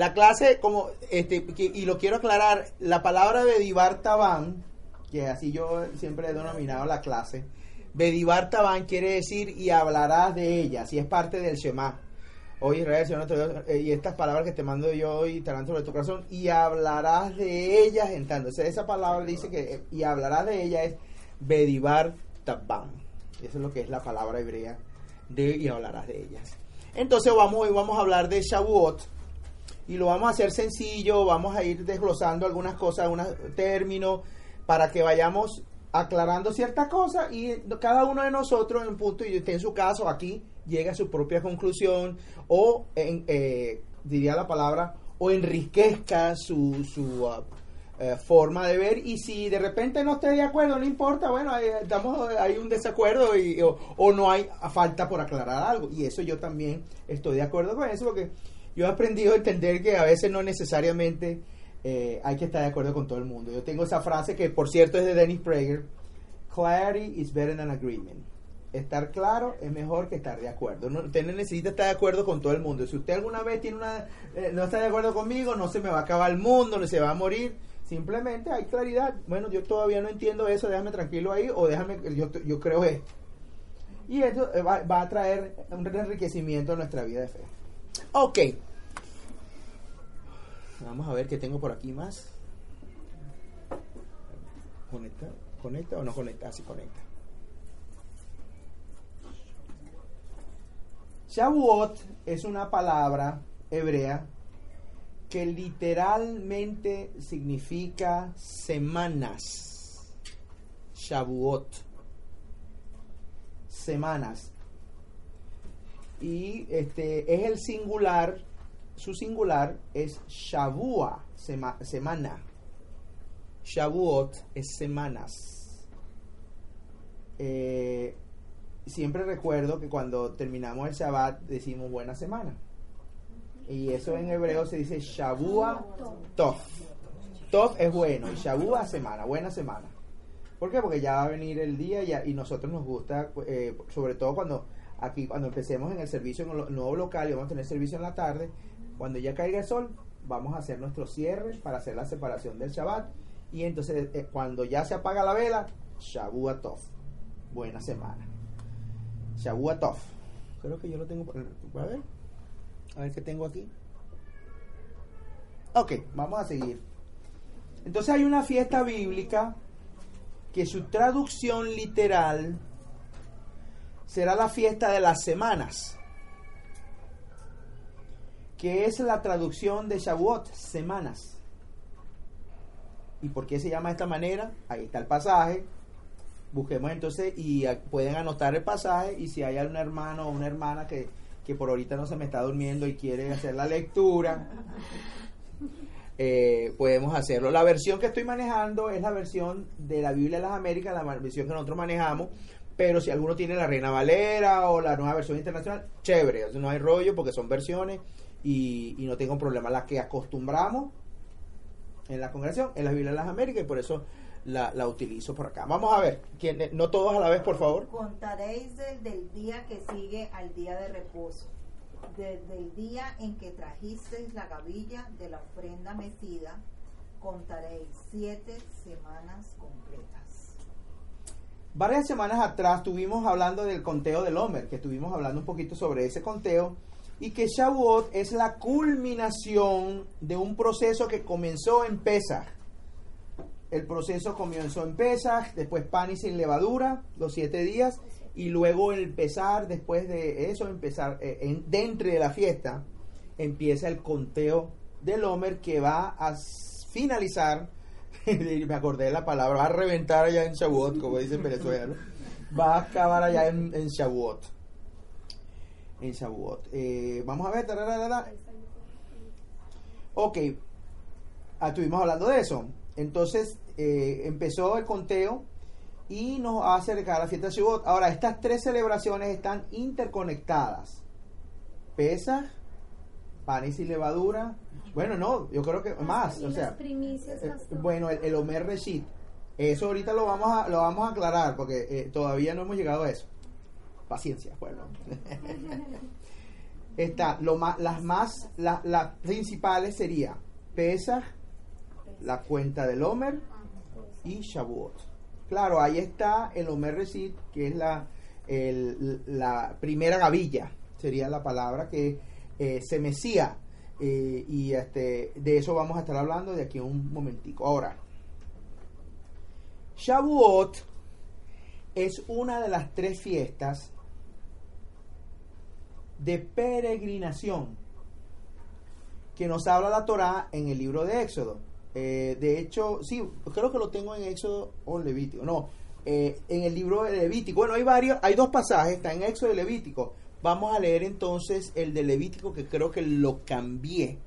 La clase, como, este, y lo quiero aclarar, la palabra Bedivar Tabán, que así yo siempre he denominado la clase, Bedivar Tabán quiere decir y hablarás de ella, si es parte del Shema. Hoy Israel, eh, y estas palabras que te mando yo hoy estarán sobre tu corazón, y hablarás de ellas sea, esa palabra dice que, y hablarás de ella es Bedivar Tabán. Eso es lo que es la palabra hebrea de y hablarás de ellas. Entonces vamos, hoy vamos a hablar de Shavuot y lo vamos a hacer sencillo, vamos a ir desglosando algunas cosas, algunos términos, para que vayamos aclarando ciertas cosas y cada uno de nosotros en un punto, y usted en su caso aquí, llega a su propia conclusión o, en, eh, diría la palabra, o enriquezca su, su ah, eh, forma de ver. Y si de repente no esté de acuerdo, no importa, bueno, hay, estamos, hay un desacuerdo y, o no hay falta por aclarar algo. Y eso yo también estoy de acuerdo con eso porque yo he aprendido a entender que a veces no necesariamente eh, hay que estar de acuerdo con todo el mundo. Yo tengo esa frase que por cierto es de Dennis Prager, clarity is better than agreement. Estar claro es mejor que estar de acuerdo. No, usted no necesita estar de acuerdo con todo el mundo. Si usted alguna vez tiene una eh, no está de acuerdo conmigo, no se me va a acabar el mundo, no se va a morir. Simplemente hay claridad. Bueno, yo todavía no entiendo eso, déjame tranquilo ahí o déjame, yo, yo creo esto. Y eso eh, va, va a traer un enriquecimiento a nuestra vida de fe. Ok. Vamos a ver qué tengo por aquí más. ¿Conecta? ¿Conecta o no conecta? Así conecta. Shavuot es una palabra hebrea que literalmente significa semanas. Shavuot. Semanas. Y este es el singular, su singular es Shavua, sema- semana. Shavuot es semanas. Eh, siempre recuerdo que cuando terminamos el Shabbat decimos buena semana. Y eso en hebreo se dice Shavua Tov. Tov es bueno y Shavua semana, buena semana. ¿Por qué? Porque ya va a venir el día y nosotros nos gusta, eh, sobre todo cuando aquí, cuando empecemos en el servicio en el nuevo local y vamos a tener servicio en la tarde, cuando ya caiga el sol, vamos a hacer nuestro cierre para hacer la separación del Shabbat. Y entonces, eh, cuando ya se apaga la vela, Shavua Tov. Buena semana. Shavua Tov. Creo que yo lo tengo por a ver. A ver qué tengo aquí. Ok, vamos a seguir. Entonces hay una fiesta bíblica que su traducción literal será la fiesta de las semanas, que es la traducción de Shavuot, semanas. ¿Y por qué se llama de esta manera? Ahí está el pasaje. Busquemos entonces y pueden anotar el pasaje y si hay algún hermano o una hermana que, que por ahorita no se me está durmiendo y quiere hacer la lectura, eh, podemos hacerlo. La versión que estoy manejando es la versión de la Biblia de las Américas, la versión que nosotros manejamos, pero si alguno tiene la Reina Valera o la nueva versión internacional, chévere, no hay rollo porque son versiones y, y no tengo problema. La que acostumbramos en la congregación es la Biblia de las Américas y por eso la, la utilizo por acá. Vamos a ver, ¿quién- no todos a la vez, por favor. Contaréis del, del día que sigue al día de reposo, desde el día en que trajisteis la gavilla de la ofrenda mecida, contaréis siete semanas completas. Varias semanas atrás estuvimos hablando del conteo del Homer, que estuvimos hablando un poquito sobre ese conteo, y que Shavuot es la culminación de un proceso que comenzó en Pesach. El proceso comenzó en Pesach, después pan y sin levadura, los siete días, y luego empezar, después de eso, empezar eh, en, dentro de la fiesta, empieza el conteo del Homer que va a finalizar, me acordé de la palabra, va a reventar allá en Shavuot, como dicen en Venezuela, ¿no? va a acabar allá en, en Shavuot. En Shavuot. Eh, vamos a ver, tararara. Ok, Ah, estuvimos hablando de eso. Entonces eh, empezó el conteo y nos va a la fiesta de Shavuot. Ahora, estas tres celebraciones están interconectadas. Pesach, pan y levadura. Bueno, no, yo creo que más. Y O sea, eh, bueno, el, el Omer Reshit. Eso ahorita lo vamos a, lo vamos a aclarar porque eh, todavía no hemos llegado a eso. Paciencia, pueblo. está, lo más, las más, la- las principales sería Pesach, la cuenta del Homer y Shavuot. Claro, ahí está el Homer Recit, que es la, la primera gavilla, sería la palabra que eh, se mecía. eh, y este, de eso vamos a estar hablando de aquí un momentico. Ahora, Shavuot es una de las tres fiestas de peregrinación que nos habla la Torá en el libro de Éxodo. Eh, de hecho, sí, creo que lo tengo en Éxodo o Levítico. No, eh, en el libro de Levítico. Bueno, hay varios, hay dos pasajes, está en Éxodo y Levítico. Vamos a leer entonces el de Levítico que creo que lo cambié.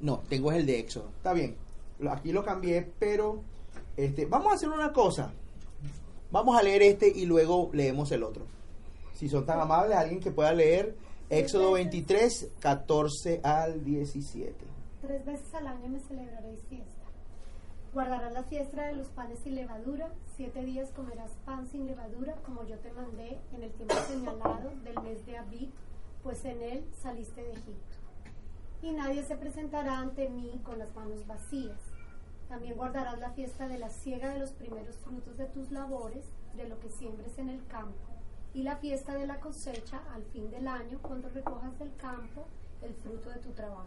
No, tengo el de Éxodo. Está bien. Aquí lo cambié, pero este, vamos a hacer una cosa. Vamos a leer este y luego leemos el otro. Si son tan amables, alguien que pueda leer Éxodo 23, 14 al 17. Tres veces al año me celebraréis fiesta. Guardarás la fiesta de los panes sin levadura. Siete días comerás pan sin levadura, como yo te mandé en el tiempo señalado del mes de Abib, pues en él saliste de Egipto. Y nadie se presentará ante mí con las manos vacías. También guardarás la fiesta de la siega de los primeros frutos de tus labores, de lo que siembres en el campo, y la fiesta de la cosecha al fin del año, cuando recojas del campo el fruto de tu trabajo.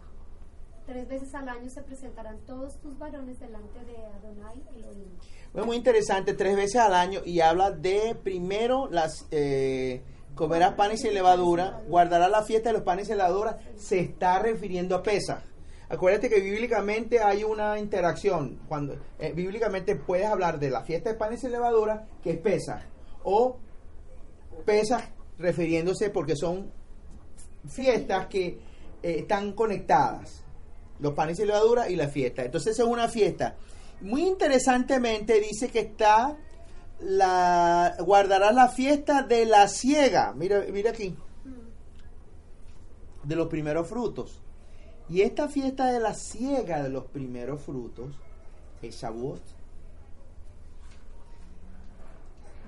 Tres veces al año se presentarán todos tus varones delante de Adonai Elohim. Fue muy interesante, tres veces al año y habla de primero las eh, comerás panes sin levadura, guardará la fiesta de los panes sin levadura, se está refiriendo a Pesach. Acuérdate que bíblicamente hay una interacción. Cuando eh, bíblicamente puedes hablar de la fiesta de panes sin levadura, que es Pesach, o Pesach refiriéndose porque son fiestas que eh, están conectadas los panes y levadura y la fiesta. Entonces es una fiesta. Muy interesantemente dice que está la guardará la fiesta de la siega. Mira, mira aquí. De los primeros frutos. Y esta fiesta de la siega de los primeros frutos es Shavuot.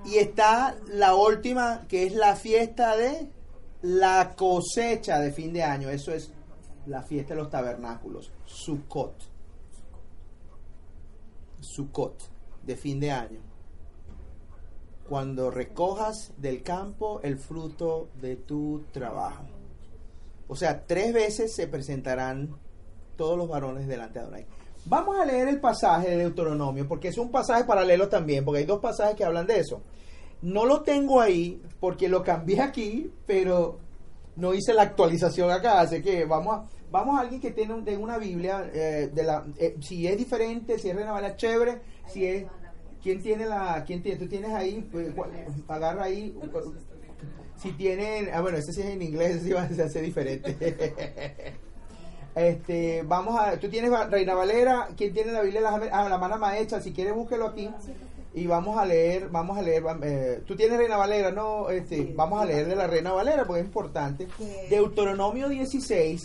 Y está la última, que es la fiesta de la cosecha de fin de año. Eso es la fiesta de los tabernáculos, Sukkot. Sukkot, de fin de año. Cuando recojas del campo el fruto de tu trabajo. O sea, tres veces se presentarán todos los varones delante de Adonai. Vamos a leer el pasaje de Deuteronomio, porque es un pasaje paralelo también, porque hay dos pasajes que hablan de eso. No lo tengo ahí porque lo cambié aquí, pero no hice la actualización acá, así que vamos a, vamos a alguien que tiene un- de una Biblia, eh, de la, eh, si es diferente, si es Reina Valera, chévere, si es, ¿quién tiene la, quién tiene, tú tienes ahí, Pues, agarra ahí, si tienen, ah bueno, ese sí es en inglés, ese sí va a ser diferente. este, vamos a, tú tienes Reina Valera, ¿quién tiene la Biblia? Amé- Ah, la mano maestra, si quieres búsquelo aquí. Y vamos a leer, vamos a leer, eh, tú tienes Reina Valera, no, este, vamos a leer de la Reina Valera porque es importante. Deuteronomio 16,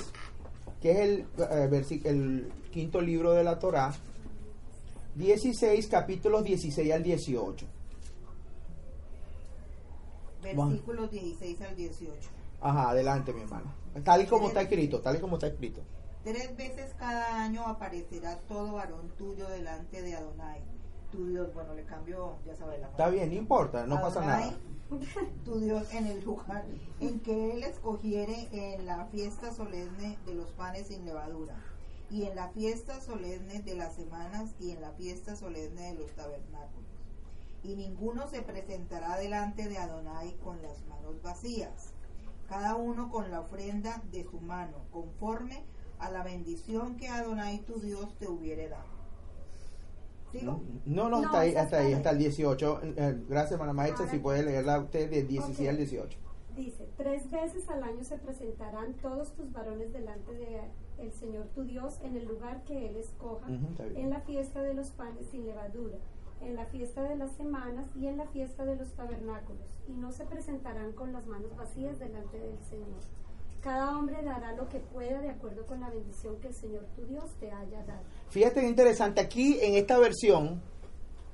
que es el, eh, el quinto libro de la Torá. 16, capítulos 16 al 18. Versículos 16 al 18. Ajá, adelante, mi hermano. Tal y como está escrito, tal y como está escrito. Tres veces cada año aparecerá todo varón tuyo delante de Adonai. Tu Dios, bueno, le cambio, ya sabes la Está bien, no importa, no pasa Adonai, nada. Tu Dios en el lugar en que Él escogiere en la fiesta solemne de los panes sin levadura, y en la fiesta solemne de las semanas, y en la fiesta solemne de los tabernáculos. Y ninguno se presentará delante de Adonai con las manos vacías, cada uno con la ofrenda de su mano, conforme a la bendición que Adonai tu Dios te hubiere dado. ¿Sigo? No, no, No, hasta ahí, hasta ahí, hasta el 18. Eh, gracias, hermana maestra, Ahora- si puede leerla usted de 16 Ok. al 18. Dice, tres veces al año se presentarán todos tus varones delante de el Señor tu Dios en el lugar que Él escoja, está bien. en la fiesta de los panes sin levadura, en la fiesta de las semanas y en la fiesta de los tabernáculos, y no se presentarán con las manos vacías delante del Señor. Cada hombre dará lo que pueda de acuerdo con la bendición que el Señor tu Dios te haya dado. Fíjate que interesante, aquí en esta versión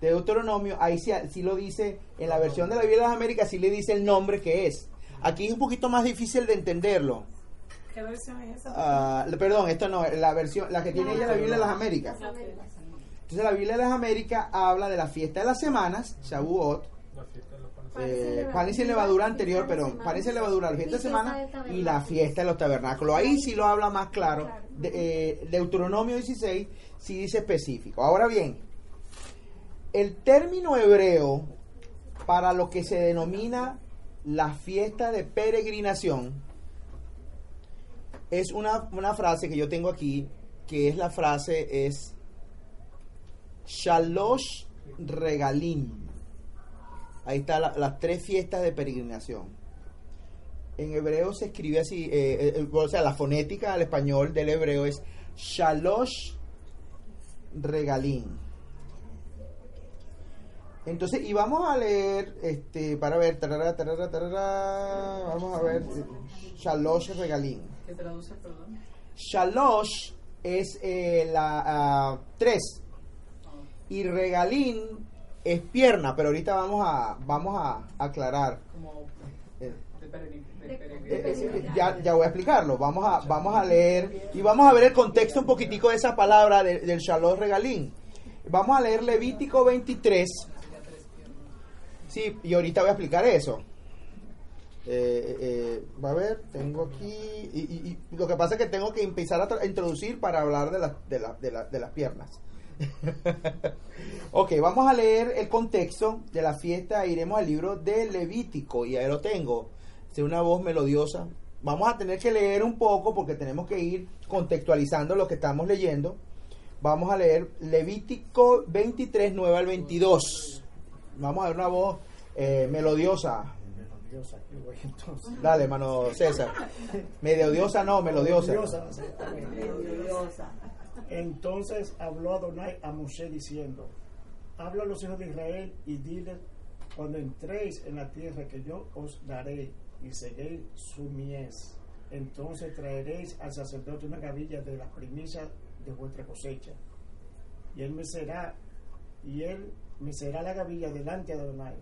de Deuteronomio, ahí sí, sí lo dice, en la versión de la Biblia de las Américas sí le dice el nombre que es. Aquí es un poquito más difícil de entenderlo. ¿Qué versión es esa? Ah, perdón, esto no, la versión, la que tiene ella la Biblia de las Américas. Las Américas. Entonces la Biblia de las Américas habla de la fiesta de las semanas, Shavuot, La fiesta eh, panes sin levadura anterior, perdón, panes sin levadura, la fiesta de semana y la fiesta de los tabernáculos. Ahí sí lo habla más claro. De- eh, Deuteronomio 16 sí dice específico. Ahora bien, el término hebreo para lo que se denomina la fiesta de peregrinación es una, una frase que yo tengo aquí, que es la frase es Shalosh Regalim. Ahí están las tres fiestas de peregrinación. En hebreo se escribe así, eh, eh, o sea, la fonética al español del hebreo es Shalosh Regalim. Entonces, y vamos a leer, este, para ver, tarara, tarara, tarara, vamos a ver, eh, Shalosh Regalim. ¿Qué traduce, perdón? Shalosh es eh, la ah, tres y regalín es pierna, pero ahorita vamos a vamos a aclarar. Como Eh, de peregrin- de De- peregrin- eh, eh, ya, ya voy a explicarlo. Vamos a vamos a leer y vamos a ver el contexto un poquitico de esa palabra de- del Shalosh regalín. Vamos a leer Levítico 23. Sí, y ahorita voy a explicar eso. Eh, eh, va a ver, tengo aquí. Y, y- y lo que pasa es que tengo que empezar a, introducir para hablar de, las de, la- de, la- de las piernas. ok, vamos a leer el contexto de la fiesta. Iremos al libro de Levítico y ahí lo tengo. Es una voz melodiosa. Vamos a tener que leer un poco porque tenemos que ir contextualizando lo que estamos leyendo. Vamos a leer Levítico 23, 9 al 22. Vamos a ver una voz eh, melodiosa. Melodiosa, entonces. Dale, hermano César. Medio diosa, no, melodiosa. Melodiosa. Entonces habló Adonai a Moshe diciendo, habla a los hijos de Israel y diles, cuando entréis en la tierra que yo os daré y seguéis su mies, entonces traeréis al sacerdote una gavilla de las primicias de vuestra cosecha. Y él me será, y él me será la gavilla delante de Adonai,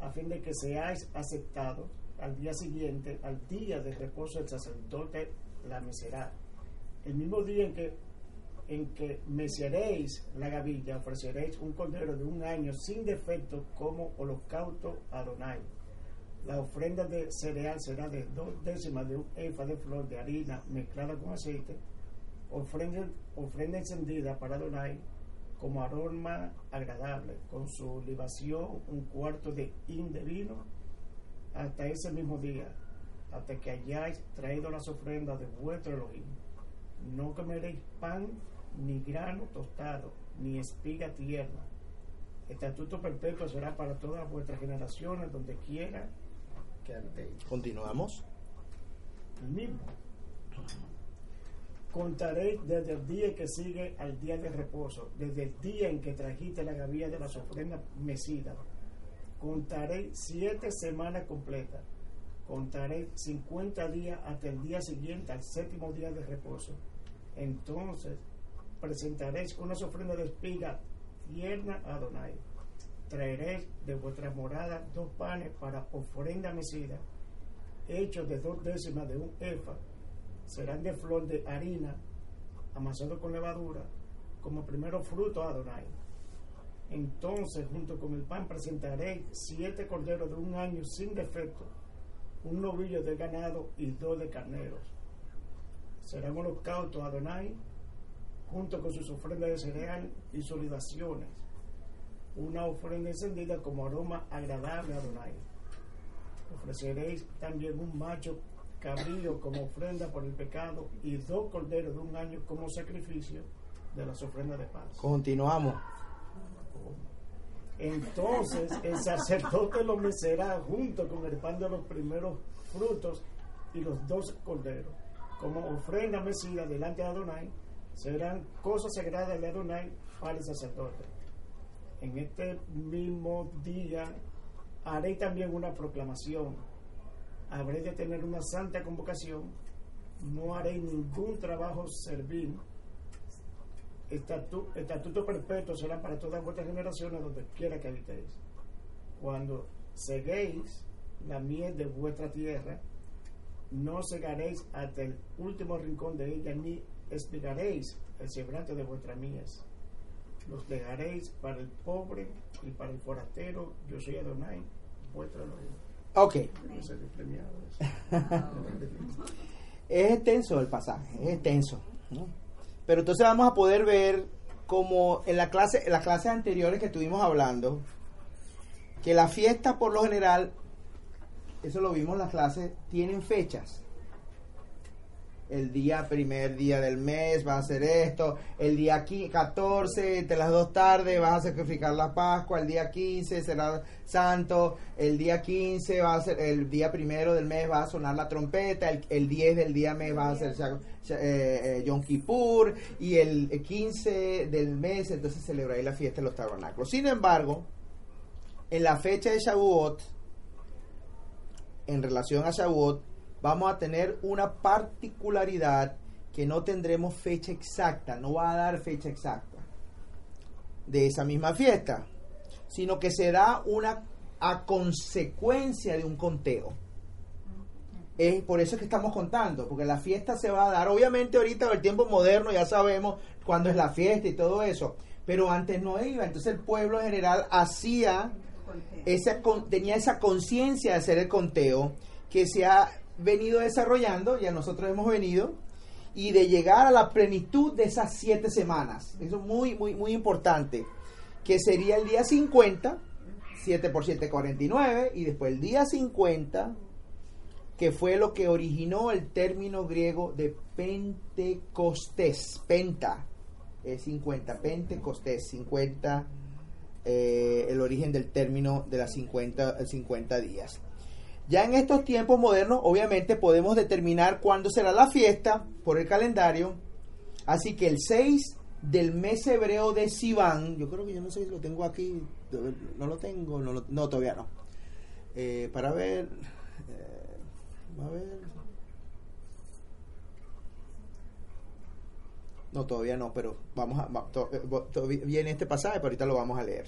a fin de que seáis aceptados al día siguiente, al día de reposo el sacerdote la mecerá. El mismo día en que en que meceréis la gavilla, ofreceréis un cordero de un año sin defecto como holocausto a Adonai. La ofrenda de cereal será de dos décimas de un efa de flor de harina mezclada con aceite, ofrenda, ofrenda encendida para Adonai como aroma agradable, con su libación un cuarto de hin de vino hasta ese mismo día, hasta que hayáis traído las ofrendas de vuestro Elohim. No comeréis pan, ni grano tostado, ni espiga tierna. Estatuto perpetuo será para todas vuestras generaciones, donde quiera que habitéis. Continuamos. El mismo. Contaréis desde el día que sigue al día de reposo, desde el día en que trajiste la gavilla de las ofrendas mecidas. Contaréis siete semanas completas. Contaréis 50 días hasta el día siguiente, al séptimo día de reposo. Entonces presentaréis unas ofrendas de espiga tierna a Adonai. Traeréis de vuestra morada dos panes para ofrenda mecida, hechos de dos décimas de un efa. Serán de flor de harina, amasado con levadura, como primero fruto a Adonai. Entonces, junto con el pan, presentaréis siete corderos de un año sin defecto, un novillo de ganado y dos de carneros. Serán holocaustos a Adonai, junto con sus ofrendas de cereal y sus libaciones, una ofrenda encendida como aroma agradable a Adonai. Ofreceréis también un macho cabrío como ofrenda por el pecado y dos corderos de un año como sacrificio de las ofrendas de paz. Continuamos. Entonces el sacerdote lo mecerá junto con el pan de los primeros frutos y los dos corderos. Como ofrenda mecida delante de Adonai, serán cosas sagradas de Adonai para el sacerdote. En este mismo día haré también una proclamación. Habré de tener una santa convocación. No haré ningún trabajo servil Estatu- estatuto perpetuo será para todas vuestras generaciones donde quiera que habitéis. Cuando seguéis la miel de vuestra tierra, no cegaréis hasta el último rincón de ella, ni espigaréis el sembrante de vuestras mías. Los dejaréis para el pobre y para el forastero. Yo soy Adonai, Elohim. Ok, es extenso el pasaje, es extenso. ¿no? Pero entonces vamos a poder ver como en la clase, en las clases anteriores que estuvimos hablando, que las fiestas por lo general, eso lo vimos en las clases, tienen fechas. El día primer día del mes va a ser esto, el día qui- 14, entre las dos tardes vas a sacrificar la Pascua, el día 15 será santo, el día 15 va a ser, el día primero del mes va a sonar la trompeta, el, el 10 del día mes va a ser eh, eh, Yom Kippur y el 15 del mes entonces celebraréis la fiesta de los tabernáculos. Sin embargo, en la fecha de Shavuot, en relación a Shavuot, vamos a tener una particularidad que no tendremos fecha exacta, no va a dar fecha exacta de esa misma fiesta, sino que se da una a consecuencia de un conteo. Es por eso es que estamos contando, porque la fiesta se va a dar, obviamente ahorita en el tiempo moderno ya sabemos cuándo es la fiesta y todo eso, pero antes no iba, entonces el pueblo en general hacía esa con- tenía esa conciencia de hacer el conteo que se ha venido desarrollando, ya nosotros hemos venido, y de llegar a la plenitud de esas siete semanas. Eso es muy, muy, muy importante. Que sería el día 50, 7 por 7, 49, y después el día 50, que fue lo que originó el término griego de Pentecostés. Penta es 50, Pentecostés, 50 eh, el origen del término de las 50, eh, 50 días. Ya en estos tiempos modernos, obviamente podemos determinar cuándo será la fiesta por el calendario. Así que el 6 del mes hebreo de Sivan, yo creo que yo no sé si lo tengo aquí, no lo tengo, no, lo- no todavía no. Eh, para ver, eh, a ver. No, todavía no, pero vamos a, eh, viene este pasaje, pero ahorita lo vamos a leer.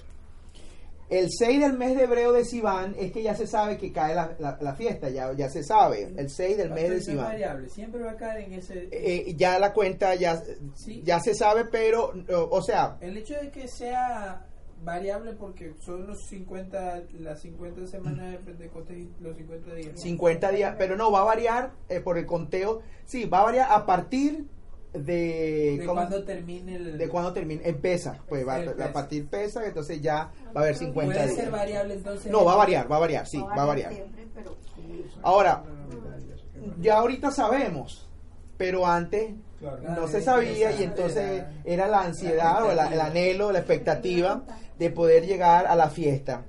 El 6 del mes de hebreo de Sivan es que ya se sabe que cae la, la- la fiesta, ya, ya se sabe, el 6 del mes de Sivan. variable, siempre va a caer en ese... Eh, ya la cuenta ya, Sí. ya se sabe, pero, o, o sea, El hecho de que sea variable porque son los 50, las 50 semanas de Pentecostés los 50 días. 50 días, pero no, va a variar eh, por el conteo, sí, va a variar a partir de... Cuando termine el... de cuando termine, empieza, pues va, El a pesa. partir pesa, entonces ya va a haber 50 Puede días. ser variable entonces. No, va a variar, va a variar, sí, va a variar. siempre, pero Ahora, ya ahorita sabemos, pero antes Claro. no se sabía y entonces era la ansiedad o el, el anhelo, la expectativa de poder llegar a la fiesta.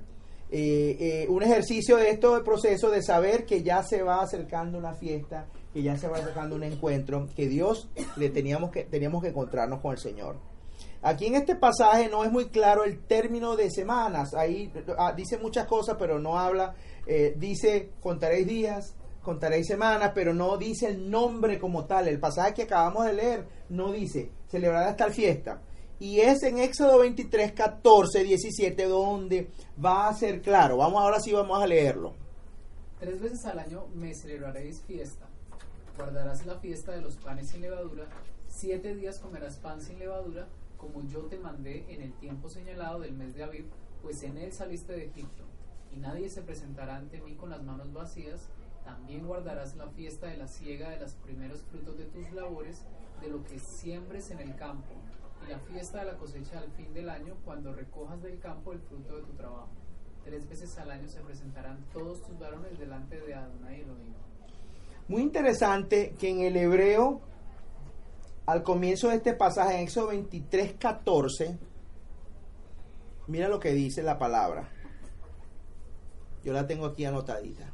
Eh, eh, un ejercicio de esto, el proceso de saber que ya se va acercando una fiesta, que ya se va acercando un encuentro, que Dios le teníamos que teníamos que encontrarnos con el Señor. Aquí en este pasaje no es muy claro el término de semanas. Ahí ah, dice muchas cosas, pero no habla. eh, dice contaréis días, contaréis semanas, pero no dice el nombre como tal. El pasaje que acabamos de leer no dice celebrarás tal fiesta. Y es en Éxodo 23, 14, 17 donde va a ser claro. Vamos ahora sí vamos a leerlo. Tres veces al año me celebraréis fiesta. Guardarás la fiesta de los panes sin levadura. Siete días comerás pan sin levadura, como yo te mandé en el tiempo señalado del mes de Aviv, pues en él saliste de Egipto. Y nadie se presentará ante mí con las manos vacías. También guardarás la fiesta de la siega de los primeros frutos de tus labores, de lo que siembres en el campo, y la fiesta de la cosecha al fin del año, cuando recojas del campo el fruto de tu trabajo. Tres veces al año se presentarán todos tus varones delante de Adonai Elohim. Muy interesante que en el hebreo, al comienzo de este pasaje, en Éxodo 23, 14, mira lo que dice la palabra. Yo la tengo aquí anotadita.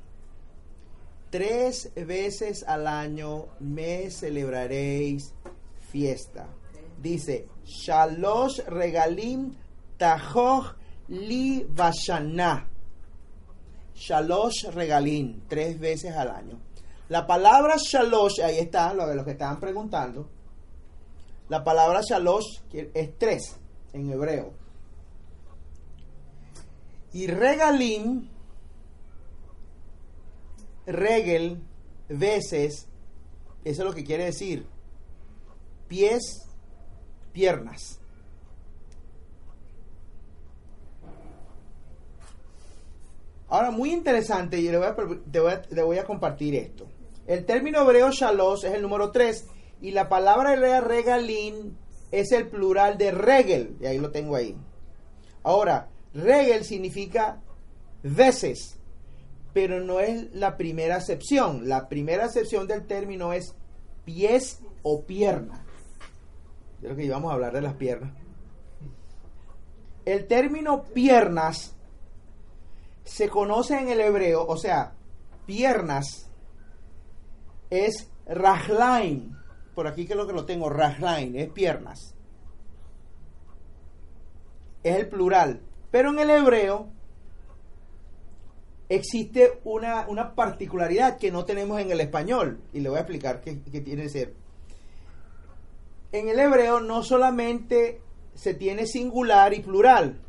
Tres veces al año me celebraréis fiesta. Dice, Shalosh regalim tajoch li vashana. Shalosh regalim, tres veces al año. La palabra shalosh, ahí está, lo de los que estaban preguntando. La palabra shalosh es tres en hebreo. Y regalim, regel, veces, eso es lo que quiere decir, pies, piernas. Ahora, muy interesante, y le voy a, compartir esto. El término hebreo shalos es el número 3 y la palabra hebrea regalín es el plural de regel, y ahí lo tengo ahí. Ahora, regel significa veces, pero no es la primera acepción. La primera acepción del término es pies o pierna. De lo que íbamos a hablar de las piernas. El término piernas se conoce en el hebreo, o sea, piernas es rajlain. Por aquí que lo que lo tengo, rajlain, es piernas. Es el plural. Pero en el hebreo existe una, una particularidad que no tenemos en el español. Y le voy a explicar qué, qué tiene que ser. En el hebreo no solamente se tiene singular y plural,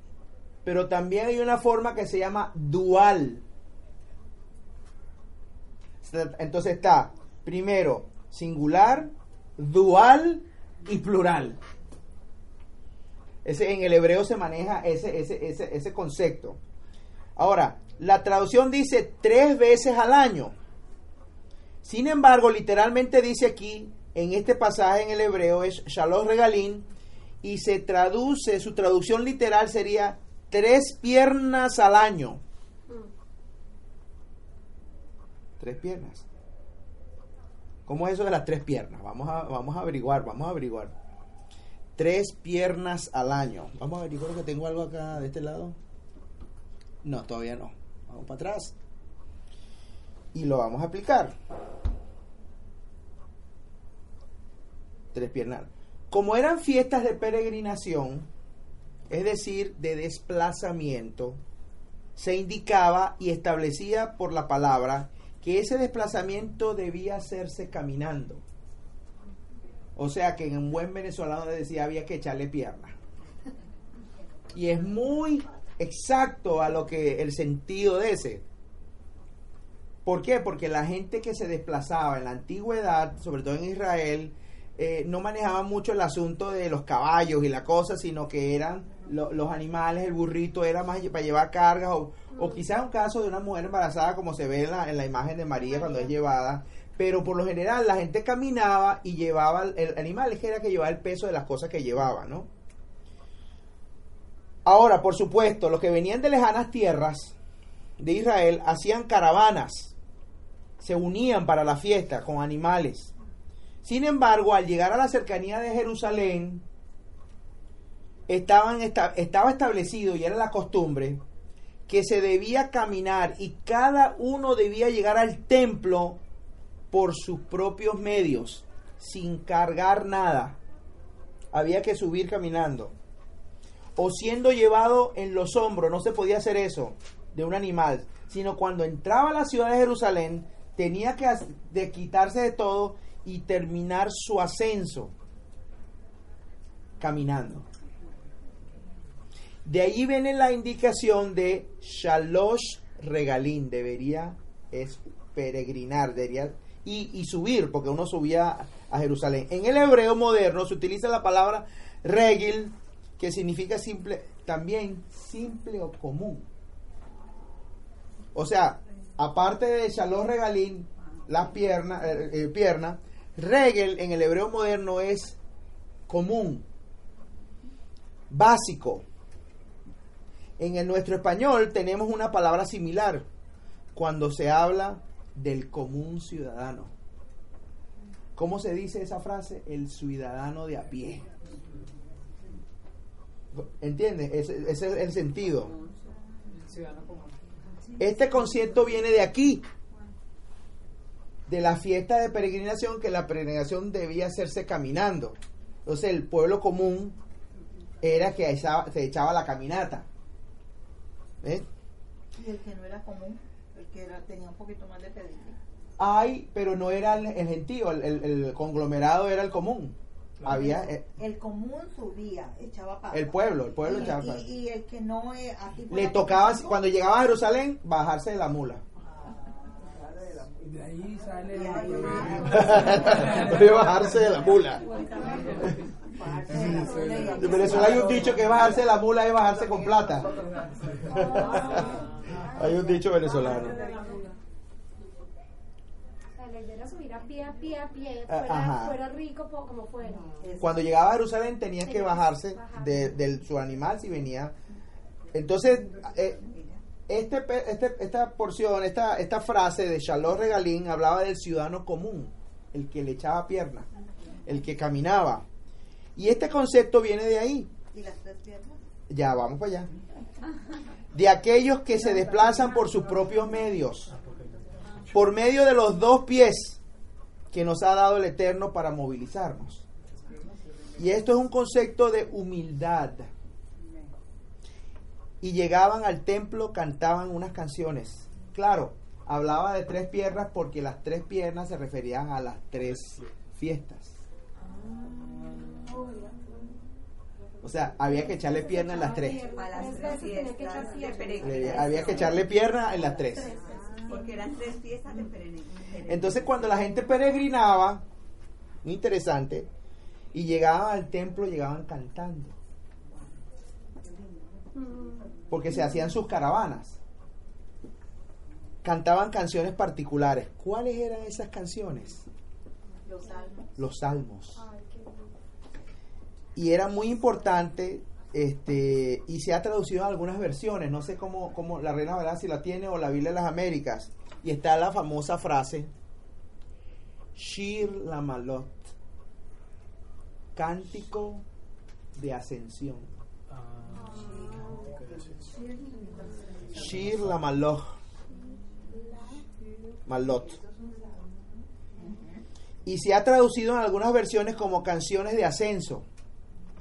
pero también hay una forma que se llama dual. Entonces está primero singular, dual y plural. Ese, en el hebreo se maneja ese, ese, ese, ese concepto. Ahora, la traducción dice tres veces al año. Sin embargo, literalmente dice aquí, en este pasaje en el hebreo es Shalom Regalín, y se traduce, su traducción literal sería tres piernas al año. Tres piernas. ¿Cómo es eso de las tres piernas? Vamos a, vamos a averiguar, vamos a averiguar. Tres piernas al año. Vamos a averiguar que tengo algo acá de este lado. No, todavía no. Vamos para atrás. Y lo vamos a aplicar. Tres piernas. Como eran fiestas de peregrinación, es decir, de desplazamiento, se indicaba y establecía por la palabra que ese desplazamiento debía hacerse caminando. O sea que en un buen venezolano decía había que echarle pierna. Y es muy exacto a lo que el sentido de ese. ¿Por qué? Porque la gente que se desplazaba en la antigüedad, sobre todo en Israel, eh, no manejaban mucho el asunto de los caballos y la cosa, sino que eran lo- los animales, el burrito era más para llevar cargas o, o quizás un caso de una mujer embarazada como se ve en la, en la imagen de María cuando es llevada, pero por lo general la gente caminaba y llevaba el, el animal que era que llevaba el peso de las cosas que llevaba, ¿no? Ahora, por supuesto, los que venían de lejanas tierras de Israel hacían caravanas, se unían para la fiesta con animales. Sin embargo, al llegar a la cercanía de Jerusalén, estaban, esta- estaba establecido y era la costumbre que se debía caminar y cada uno debía llegar al templo por sus propios medios, sin cargar nada. Había que subir caminando. O siendo llevado en los hombros, no se podía hacer eso de un animal, sino cuando entraba a la ciudad de Jerusalén, tenía que quitarse de todo y terminar su ascenso caminando. De allí viene la indicación de Shalosh Regalín, debería peregrinar, debería y, subir, porque uno subía a Jerusalén. En el hebreo moderno se utiliza la palabra regil, que significa simple, también simple o común. O sea, aparte de Shalosh Regalín, las piernas, eh, eh, pierna, regel en el hebreo moderno es común, básico. En el nuestro español tenemos una palabra similar cuando se habla del común ciudadano. ¿Cómo se dice esa frase? El ciudadano de a pie. ¿Entiendes? Ese, ese es el sentido. Este concepto viene de aquí, de la fiesta de peregrinación, que la peregrinación debía hacerse caminando. Entonces el pueblo común era que se echaba la caminata. ¿Ves? Y el que no era común, el que era, tenía un poquito más de pedigrí. Hay, pero no era el, el gentío, el, el- el conglomerado era el común. Había eh, El común subía, echaba pata. el pueblo, el pueblo y, echaba y- pata. y el que no, eh, así Le tocaba, cuando llegaba a Jerusalén, bajarse de la mula. De ahí sale. Y ahí- bajarse de la mula. En Venezuela hay un dicho que bajarse de la mula es bajarse con plata. hay un dicho venezolano. Era subir a pie, a pie, a pie, Ah, fuera, fuera rico como fuera. Cuando llegaba a Jerusalén tenía que bajarse de, del su animal si venía. Entonces, eh, este, pe- este- esta porción, esta, esta frase de Charlotte Regalín hablaba del ciudadano común, el que le echaba pierna, el que caminaba. Y este concepto viene de ahí. ¿Y las tres piernas? Ya, vamos para allá. De aquellos que se desplazan por sus propios medios, por medio de los dos pies que nos ha dado el Eterno para movilizarnos. Y esto es un concepto de humildad. Y llegaban al templo, cantaban unas canciones. Claro, hablaba de tres piernas porque las tres piernas se referían a las tres fiestas. O sea, había que echarle pierna en las tres. A las Tres tres veces tenía que echar fiestas de pierna. Peregrinación. había que echarle pierna en las tres. Porque eran tres fiestas de peregrinación. Entonces cuando la gente peregrinaba, muy interesante, y llegaban al templo, llegaban cantando, porque se hacían sus caravanas. Cantaban canciones particulares. ¿Cuáles eran esas canciones? Los salmos. Los salmos. Y era muy importante este y se ha traducido en algunas versiones. No sé cómo, cómo la reina verdad si la tiene o la Biblia de las Américas. Y está la famosa frase Shir Lamalot cántico de ascensión. Shir Lamalot Malot. Y se ha traducido en algunas versiones como canciones de ascenso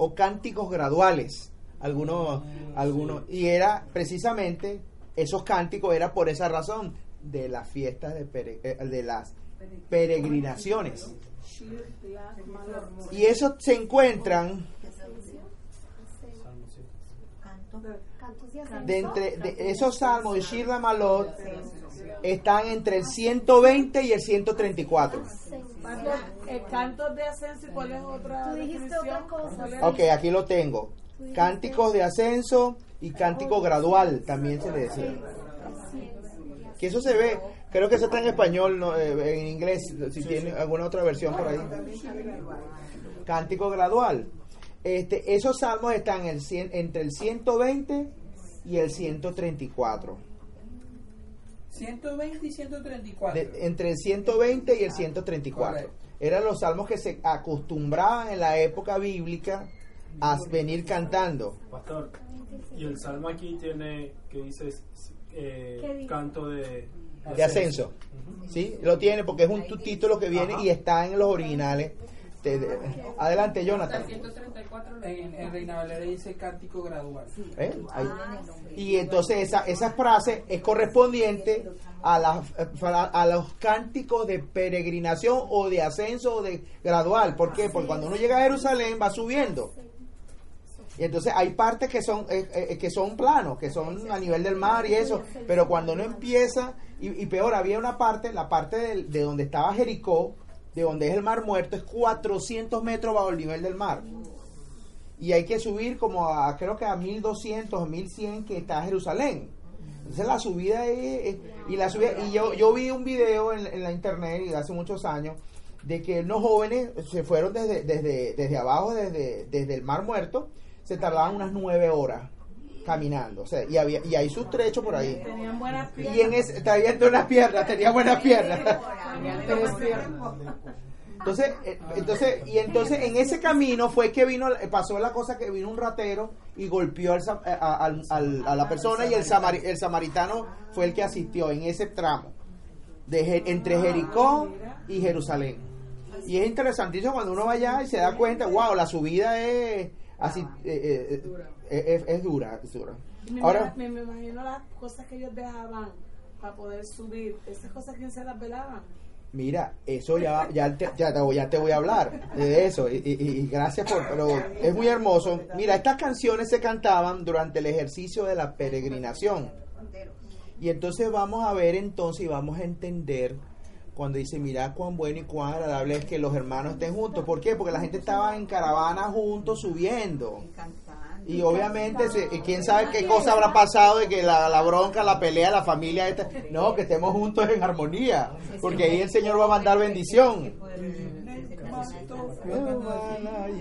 o cánticos graduales. Algunos algunos y era precisamente esos cánticos era por esa razón de las fiestas de, pere- eh, de las peregrinaciones. y eso se encuentran de entre de esos salmos de Shir Malot están entre el 120 y el 134 Pastor, el canto de ascenso y cuál es otra Tú dijiste definición? otra cosa. Ok, aquí lo tengo. Cánticos de ascenso y cántico gradual también se le decía. Que eso se ve, creo que eso está en español, no, eh, en inglés, si tiene alguna otra versión por ahí. Cántico gradual. Este, esos salmos están en el cien- entre el 120 y el 134. 120 y 134. De- entre el 120 y el 134. Correcto. Eran los salmos que se acostumbraban en la época bíblica a venir cantando. Pastor, y el salmo aquí tiene que dice eh, canto de, de ascenso. ¿Sí? Lo tiene porque es un tu- título que viene y está en los originales. Te- de- adelante, Jonathan. En, en Reina Valera dice cántico gradual. ¿Eh? Ahí. Y entonces esa, esa frase es correspondiente a, las fra- a los cánticos de peregrinación o de ascenso o de gradual. ¿Por qué? Porque cuando uno llega a Jerusalén va subiendo. Y entonces hay partes que son eh, eh, que son planos, que son a nivel del mar y eso, pero cuando uno empieza, y, y peor, había una parte, la parte del- de donde estaba Jericó, de donde es el mar muerto, es 400 metros bajo el nivel del mar. Y hay que subir como a, creo que a 1200 o 1100 que está Jerusalén. Entonces la subida es, es- y la subida, y yo, yo vi un video en, en la internet y hace muchos años de que unos jóvenes se fueron desde, desde, desde abajo, desde, desde el Mar Muerto, se tardaban unas nueve horas caminando. O sea, y, había, y hay sus trechos por ahí. Tenían buenas piernas. Y en ese, está viendo unas piernas, tenía buenas piernas. Entonces, eh, entonces, y entonces en ese camino fue que vino, eh, pasó la cosa que vino un ratero y golpeó al, a, al- al- a la persona y el, samari- el samaritano fue el que asistió en ese tramo de, entre Jericó y Jerusalén. Y es interesantísimo cuando uno va allá y se da cuenta, wow, la subida es así, eh, eh, eh, es, es dura, es dura. Me, Ahora, me, me imagino las cosas que ellos dejaban para poder subir. Esas cosas, ¿quién se las velaban? Mira, eso ya, ya, te, ya, te, voy- ya te voy a hablar de eso y, y- y gracias por, pero es muy hermoso. Mira, estas canciones se cantaban durante el ejercicio de la peregrinación Y entonces vamos a ver entonces y vamos a entender cuando dice, mira cuán bueno y cuán agradable es que los hermanos estén juntos. ¿Por qué? Porque la gente estaba en caravana juntos subiendo. Y obviamente, se- quién sabe qué cosa habrá pasado de que la, la bronca, la pelea, la familia, esta, no, que estemos juntos en armonía, porque ahí el Señor va a mandar bendición.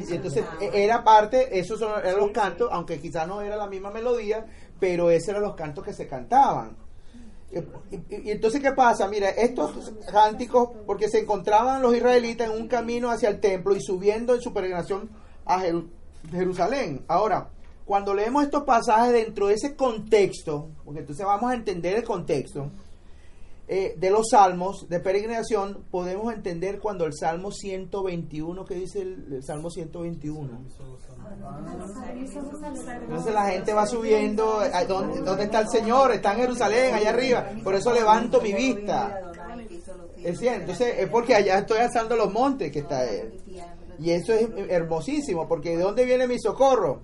Y entonces e- era parte, esos son, eran los cantos, aunque quizás no era la misma melodía, pero esos eran los cantos que se cantaban. Y, entonces, ¿qué pasa? Mira, estos cánticos, porque se encontraban los israelitas en un camino hacia el templo y subiendo en su peregrinación a Jeru- Jerusalén. Ahora, cuando leemos estos pasajes dentro de ese contexto, porque entonces vamos a entender el contexto, eh, de los salmos de peregrinación, podemos entender cuando el Salmo 121, ¿qué dice el, el Salmo 121? Entonces la gente va subiendo, ¿a ¿dónde, dónde está el Señor? Está en Jerusalén, allá arriba. Por eso levanto mi vista. Es cierto, entonces es porque allá estoy alzando los montes que está Él. Y eso es hermosísimo, porque ¿de dónde viene mi socorro?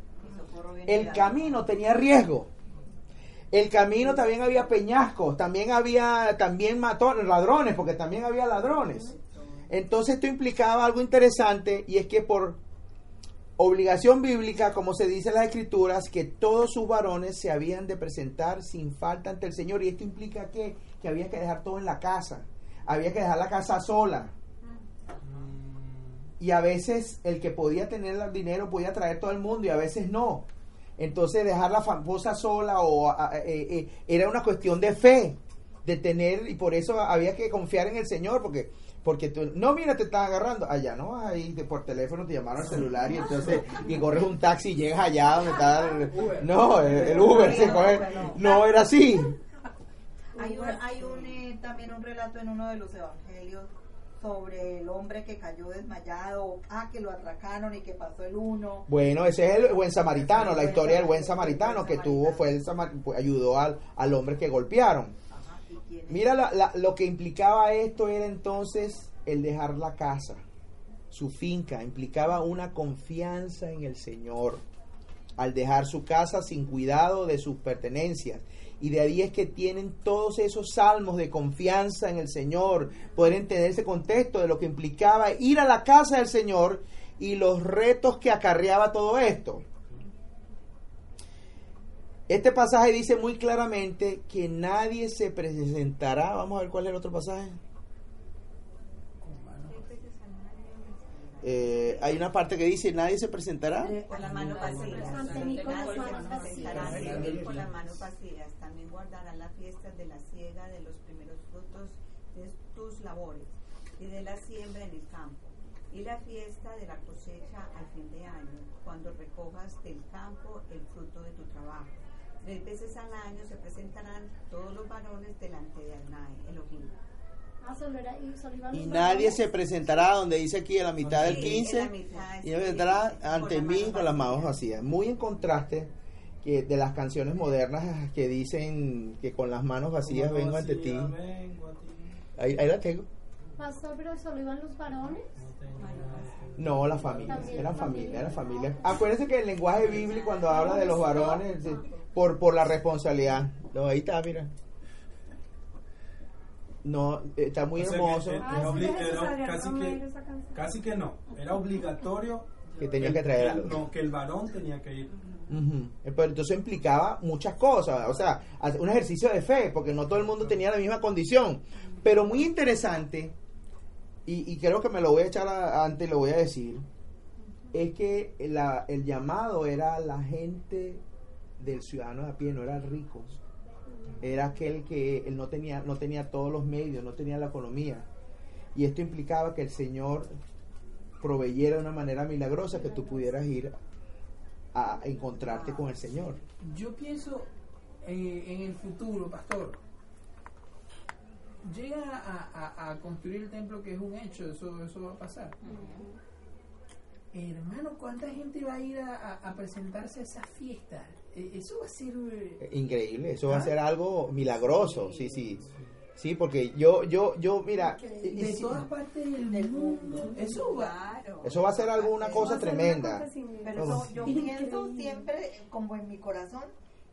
El camino tenía riesgo. El camino también había peñascos, también había también matones, ladrones, porque también había ladrones. Entonces esto implicaba algo interesante y es que por obligación bíblica, como se dice en las escrituras, que todos sus varones se habían de presentar sin falta ante el Señor. Y esto implica que, que había que dejar todo en la casa, había que dejar la casa sola. Y a veces el que podía tener el dinero podía traer todo el mundo y a veces no. Entonces dejar la famosa sola o a- a- eh, eh, era una cuestión de fe, de tener, y por eso había que confiar en el Señor, porque porque tú, no, mira, te están agarrando allá, no vas ahí de- por teléfono, te llamaron al celular y entonces, y corres un taxi y llegas allá donde está el, no, el, el Uber, se coge, no era así. Hay, un, hay un, eh, también un relato en uno de los evangelios sobre el hombre que cayó desmayado, ah, que lo atracaron y que pasó el uno. Bueno, ese es el buen samaritano, la historia del buen samaritano que tuvo, fue el ayudó al, al hombre que golpearon. Ajá. Mira, la- la- lo que implicaba esto era entonces el dejar la casa, su finca, implicaba una confianza en el Señor, al dejar su casa sin cuidado de sus pertenencias. Y de ahí es que tienen todos esos salmos de confianza en el Señor, poder entender ese contexto de lo que implicaba ir a la casa del Señor y los retos que acarreaba todo esto. Este pasaje dice muy claramente que nadie se presentará. Vamos a ver cuál es el otro pasaje. Eh, hay una parte que dice nadie se presentará. Con la mano vacía. Nadie se con las manos vacías. También guardarán las fiestas de la siega de los primeros frutos de tus labores y de la siembra en el campo. Y la fiesta de la cosecha al fin de año, cuando recojas del campo el fruto de tu trabajo. Tres veces al año se presentarán todos los varones delante de Adonai, Elohim. Ah, y nadie se presentará donde dice aquí a la mitad del Sí, 15 en la mitad, y sí, ante las mí con las manos vacías. Muy en contraste que de las canciones modernas que dicen que con las manos vacías vengo ante ti. Ahí, ahí la tengo. Pastor, pero solo iban los varones. No, la familia, También eran familia. familia, eran familia. Acuérdense que el lenguaje bíblico cuando habla de los varones, sí, por, por la responsabilidad. No, ahí está, mira. No, está muy O sea que, hermoso Ah, era sí, sabía casi que casi que no era obligatorio que tenía el- que traer el- algo. no que el varón tenía que ir. Eh, Pero entonces implicaba muchas cosas, o sea, un ejercicio de fe, porque no todo el mundo tenía la misma condición. Pero muy interesante, y, y creo que me lo voy a echar a- antes, lo voy a decir, es que la- el llamado era la gente del ciudadano de a pie, no era el rico. Era aquel que él no tenía, no tenía todos los medios, no tenía la economía. Y esto implicaba que el Señor proveyera de una manera milagrosa que tú pudieras ir a encontrarte con el Señor. Yo pienso eh, en el futuro, pastor. Llega a, a- a construir el templo, que es un hecho, eso, eso va a pasar. Hermano, ¿cuánta gente va a ir a, a- a presentarse a esa fiesta? Eh, Eso va a ser... eh, Increíble, eso va a ¿Ah? ser algo milagroso, sí, sí. Sí, porque yo, yo, yo, mira, de todas partes del, Del mundo. Eso va... Eso va a ser alguna cosa tremenda. acontecimiento. Pero Oh. yo, yo pienso siempre, como en mi corazón,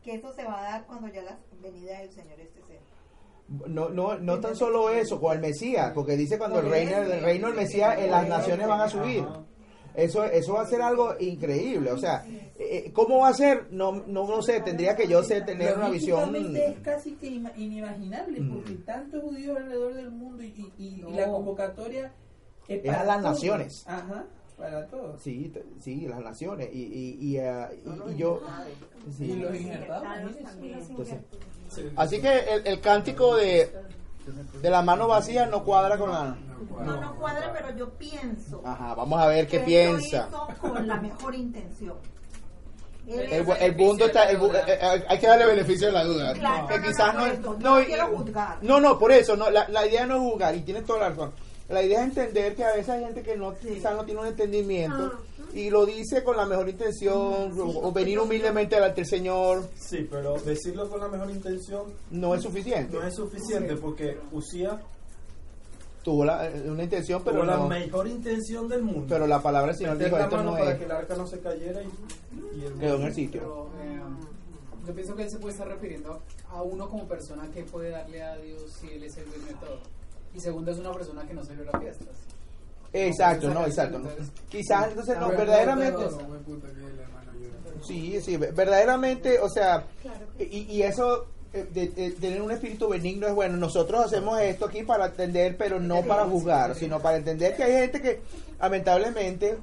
que eso se va a dar cuando ya la venida del Señor esté cerca. No, no, no tan solo eso, con el Mesías, porque dice cuando el reino, el reino del Mesías, eh, las naciones van a subir. Eso, eso va a ser algo increíble. O sea, eh, ¿cómo va a ser? No, no, no sé, tendría que yo sé tener una visión. Es casi que ima- inimaginable Mm. porque tantos judíos alrededor del mundo y, y- y- y No. la convocatoria es Es a para las todos. naciones. Ajá, para todos. Sí, sí, las naciones. Y, y, y, ah, y- y yo. sí. Y los injertados, Entonces. Así que el, el cántico de, de la mano vacía no cuadra con la. No, no cuadra, pero yo pienso. Ajá, vamos a ver qué que piensa. Lo hizo con la mejor intención. El, punto está. el eh, eh, hay que darle beneficio de la duda. Claro, que no, quizás no, no. no, no quiero juzgar. No, no, por eso. no La, la idea no es juzgar, y tienes toda la razón. La idea es entender que a veces hay gente que no quizás no tiene un entendimiento y lo dice con la mejor intención o, o venir humildemente delante del Señor Sí, pero decirlo con la mejor intención no es suficiente. no es suficiente porque Usía Tuvo la- eh, una intención, pero tuvo la no. mejor intención del mundo. Pero la palabra del Señor dijo esto no para es. que el arca no se cayera y, y el Quedó en el sitio. Pero eh, yo pienso que él se puede estar refiriendo a uno como persona que puede darle a Dios si él es el dueño de todo. Y segundo, es una persona que no celebra fiestas. Exacto, no, exacto. Quizás entonces no, verdaderamente. Sí, sí, ve- verdaderamente, o sea, y, y eso eh, de, de tener un espíritu benigno es bueno. Nosotros hacemos esto aquí para entender, pero no para juzgar, sino para entender que hay gente que lamentablemente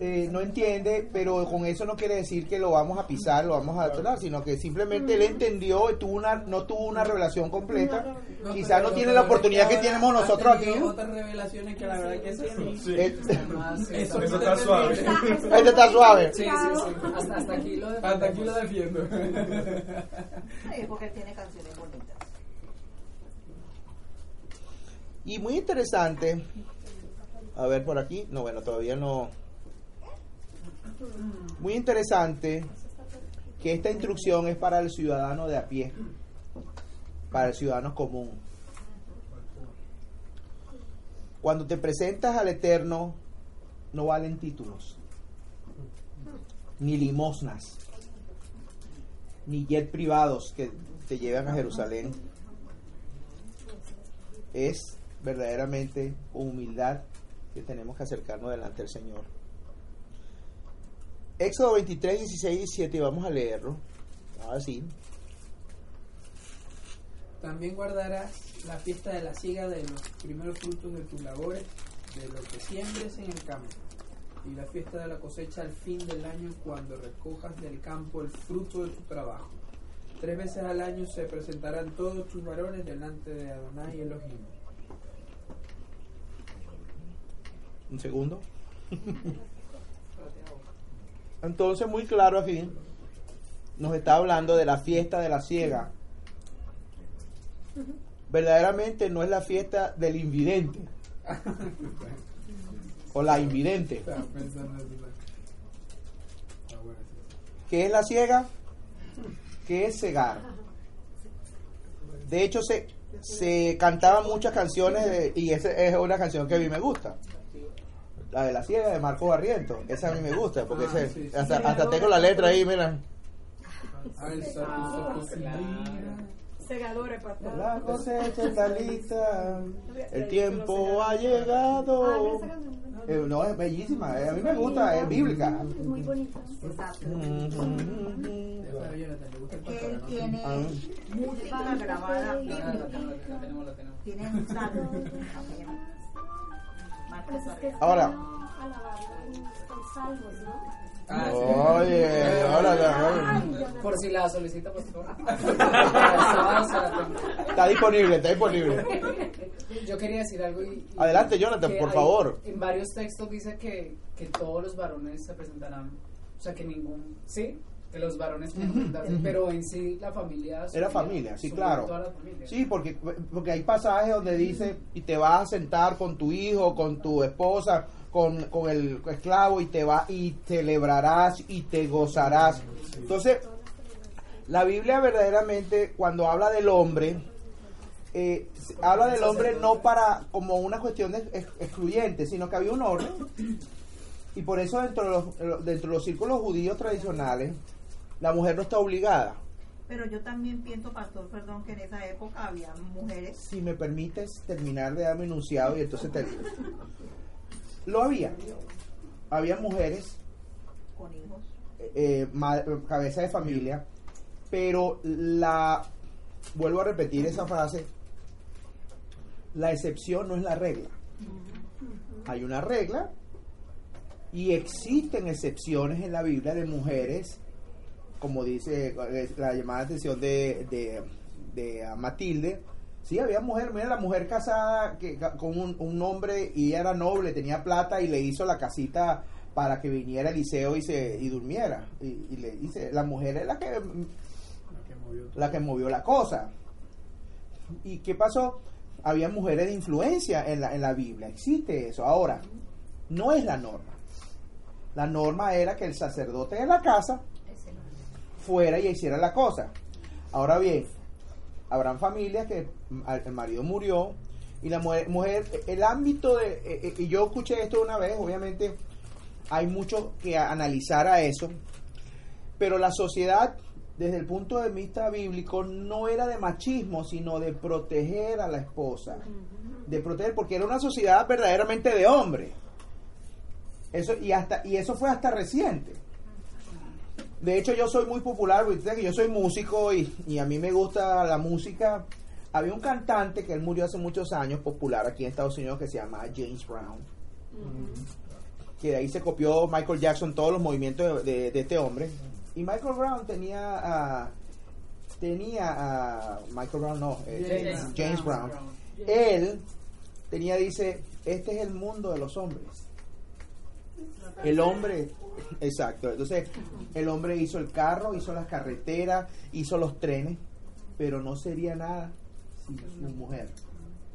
eh, no entiende, pero con eso no quiere decir que lo vamos a pisar, lo vamos a tratar, sino que simplemente él entendió y tuvo una, no tuvo una revelación completa. No, Quizás no tiene la oportunidad que tenemos nosotros aquí. Otras revelaciones que la verdad que sí. Sí. Eh, Eso, Eso está suave. Este está suave. Sí, sí, sí. Hasta, hasta aquí lo de Hasta aquí lo defiendo. Sí, porque él tiene canciones bonitas. Y muy interesante. A ver por aquí. No, bueno, todavía no. Muy interesante que esta instrucción es para el ciudadano de a pie, para el ciudadano común. Cuando te presentas al Eterno, no valen títulos, ni limosnas, ni jet privados que te llevan a Jerusalén. Es verdaderamente con humildad que tenemos que acercarnos delante del Señor. Éxodo 23, 16 y 17, vamos a leerlo. Ahora sí. También guardarás la fiesta de la siega de los primeros frutos de tus labores, de lo que siembres en el campo, y la fiesta de la cosecha al fin del año cuando recojas del campo el fruto de tu trabajo. Tres veces al año se presentarán todos tus varones delante de Adonai Elohim. Un segundo. Entonces, muy claro aquí, nos está hablando de la fiesta de la ciega. Verdaderamente no es la fiesta del invidente o la invidente. ¿Qué es la ciega? ¿Qué es cegar? De hecho, se, se cantaban muchas canciones de- y esa es una canción que a mí me gusta. La de la ciega de Marco Barriento. Esa a mí me gusta porque Ah, ese- sí, sí. hasta, hasta tengo la letra ahí, mira. Ah. Segadores, pastor. La cosecha está lista, el tiempo ha Ah, llegado. Eh, no, es bellísima, eh, a mí me gusta, es bíblica. Es muy bonita. Tiene Ah. música grabada. Tiene un Pues es que. Ahora. Ah. Oye, ahora. Por si la solicita, por favor. Está disponible, está disponible. Yo quería decir algo y... y- Adelante, Jonathan, por hay- favor. En varios textos dice que, que todos los varones se presentarán, o sea que ningún, sí, que los varones que pero en sí la familia... Era familia, sí, claro. toda la familia. Sí, porque, porque hay pasajes donde dice, y te vas a sentar con tu hijo, con tu esposa, con, con el esclavo, y te va y celebrarás y te gozarás. Entonces, la Biblia verdaderamente, cuando habla del hombre, eh, habla del hombre no para como una cuestión de ex- excluyente, sino que había un orden. Y por eso dentro de los, dentro de los círculos judíos tradicionales, la mujer no está obligada Pero yo también pienso, pastor, perdón, que en esa época había mujeres. Si me permites terminar de darme enunciado y entonces te digo. Lo había. Había mujeres, con hijos. eh, ma- cabeza de familia, pero la, vuelvo a repetir esa frase, la excepción no es la regla. Hay una regla y existen excepciones en la Biblia de mujeres, como dice la llamada atención de, de, de, ah, Matilde. Sí, había mujer, mira la mujer casada que, con un, un hombre y era noble, tenía plata y le hizo la casita para que viniera Eliseo y se y durmiera. Y, le dice, la mujer es la que La que movió la que movió la cosa. ¿Y qué pasó? Había mujeres de influencia en la, en la Biblia, existe eso. Ahora, no es la norma. La norma era que el sacerdote de la casa fuera y hiciera la cosa. Ahora bien, habrán familias que el marido murió y la mujer, mujer el ámbito de, eh, eh, y yo escuché esto una vez, obviamente hay mucho que analizar a eso, pero la sociedad, desde el punto de vista bíblico, no era de machismo, sino de proteger a la esposa. De proteger, porque era una sociedad verdaderamente de hombres. Eso, y, hasta, y eso fue hasta reciente. De hecho, yo soy muy popular, que yo soy músico y, y a mí me gusta la música. Había un cantante que él murió hace muchos años, popular aquí en Estados Unidos, que se llama James Brown. Que de ahí se copió Michael Jackson todos los movimientos de, de- de este hombre. Y Michael Brown tenía a. tenía a. Michael Brown no, eh, James James, Brown. Brown. Él tenía, dice: Este es el mundo de los hombres. El hombre, exacto. Entonces, el hombre hizo el carro, hizo las carreteras, hizo los trenes, pero no sería nada sin su mujer,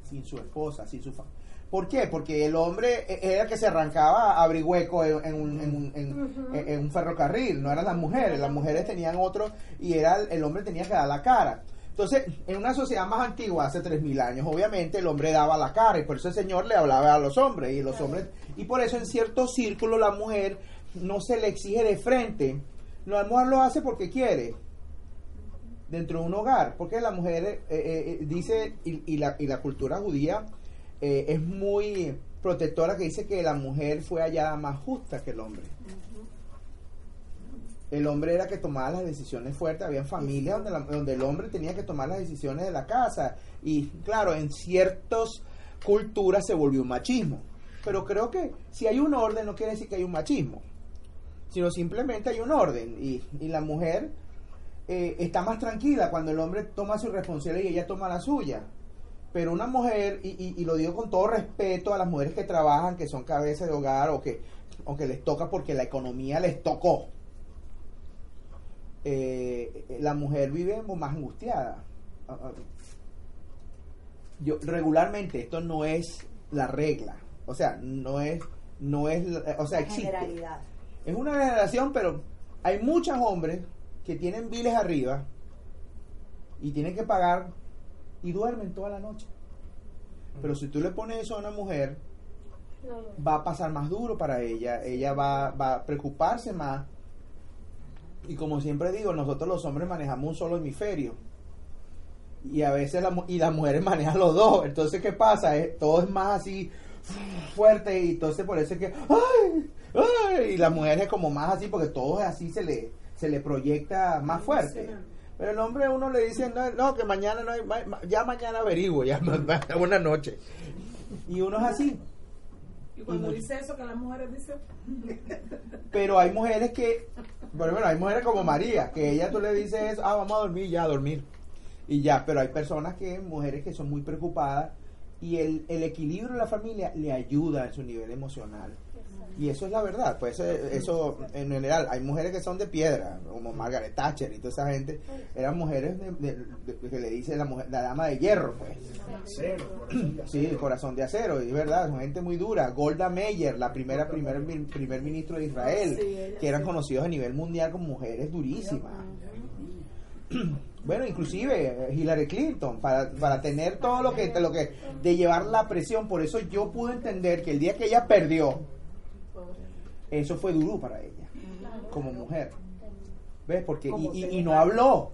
sin su esposa, sin su familia. ¿Por qué? Porque el hombre e- era el que se arrancaba a abrir hueco en, un, en un- en- un ferrocarril, no eran las mujeres, las mujeres tenían otro y era el, el hombre tenía que dar la cara. Entonces, en una sociedad más antigua, hace 3.000 años, obviamente el hombre daba la cara y por eso el Señor le hablaba a los hombres y los hombres y por eso en ciertos círculos la mujer no se le exige de frente. La mujer lo hace porque quiere dentro de un hogar, porque la mujer eh, eh, eh, dice y, y la, y la cultura judía eh, es muy protectora que dice que la mujer fue hallada más justa que el hombre. El hombre era que tomaba las decisiones fuertes, había familias donde, la- donde el hombre tenía que tomar las decisiones de la casa y claro, en ciertas culturas se volvió un machismo. Pero creo que si hay un orden no quiere decir que hay un machismo, sino simplemente hay un orden y, y la mujer eh, está más tranquila cuando el hombre toma su responsabilidad y ella toma la suya. Pero una mujer, y, y- lo digo con todo respeto a las mujeres que trabajan, que son cabezas de hogar o que, o que les toca porque la economía les tocó, eh, la mujer vive más angustiada. Ah, ah. Yo regularmente esto no es la regla, o sea, no es, no es, o sea, existe. generalidad. Es una generación, pero hay muchos hombres que tienen biles arriba y tienen que pagar y duermen toda la noche. Pero si tú le pones eso a una mujer, va a pasar más duro para ella, ella va, va a preocuparse más. Y como siempre digo, nosotros los hombres manejamos un solo hemisferio. Y a veces la y las mujeres manejan los dos. Entonces, ¿qué pasa? Es- todo es más así fuerte y entonces por eso es que ¡ay! ¡ay! y la mujer es como más así porque todo es así se le se le proyecta más fuerte. Pero el hombre uno le dice, no, no, que mañana no hay, ya mañana averiguo, ya una noche. Y uno es así. Y cuando Y- dice eso, que las mujeres dicen, Pero hay mujeres que, bueno, bueno, hay mujeres como María, que ella tú le dices, ah, vamos a dormir, ya, a dormir. Y ya, pero hay personas que, mujeres que son muy preocupadas y el, el equilibrio de la familia le ayuda en su nivel emocional. Y eso es la verdad, pues eso, eso en general, hay mujeres que son de piedra, como Margaret Thatcher y toda esa gente, eran mujeres de, de- de- que le dice la mujer, la dama de hierro, pues. Cero, corazón de Sí, acero. el corazón de acero, y es verdad, son gente muy dura. Golda Meir, la primera primer, primer ministro de Israel, que eran conocidos a nivel mundial como mujeres durísimas. Bueno, inclusive eh, Hillary Clinton, para, para tener todo lo que, lo que, de llevar la presión, por eso yo pude entender que el día que ella perdió, eso fue duro para ella, como mujer. ¿Ves? Porque, y, y- no habló,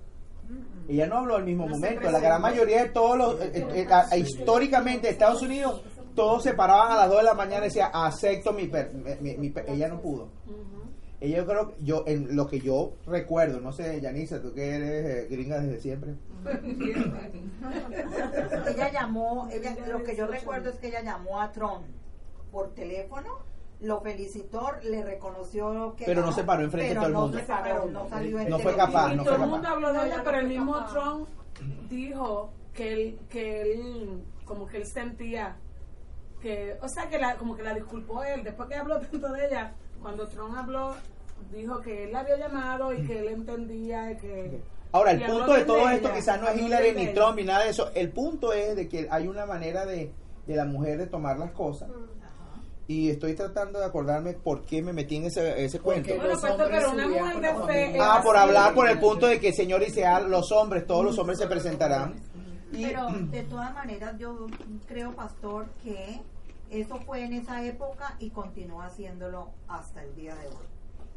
Ella no habló al mismo momento. La gran mayoría de todos los, eh, eh, eh, históricamente Estados Unidos, todos se paraban a las 2 de la mañana y decían, acepto mi, per- mi- mi per-". Ella no pudo. Ella yo creo, yo, en lo que yo recuerdo, no sé, Yanisa, tú que eres eh, gringa desde siempre. ella llamó, ella, lo que yo recuerdo es que ella llamó a Trump por teléfono, lo felicitó, le reconoció que Pero no se paró enfrente de pero todo el no mundo. se paró, no salió en No fue capaz, y no todo el mundo habló de No, ella, pero no el mismo. Trump dijo que él, que él, como que él sentía que, o sea, que la, como que la disculpó él, después que habló tanto de ella, cuando Trump habló, dijo que él la había llamado y que él entendía y que... Ahora, el punto de todo esto quizás no es Hillary ni. Trump ni nada de eso. El punto es de que hay una manera de, de la mujer de tomar las cosas. Y estoy tratando de acordarme por qué me metí en ese, ese cuento. Bueno, hombres pero una mujer de fe Ah, por hablar por el punto de que el Señor dice, ah, los hombres, todos los hombres se presentarán. Y, Pero de todas maneras yo creo, pastor, que eso fue en esa época y continúa haciéndolo hasta el día de hoy.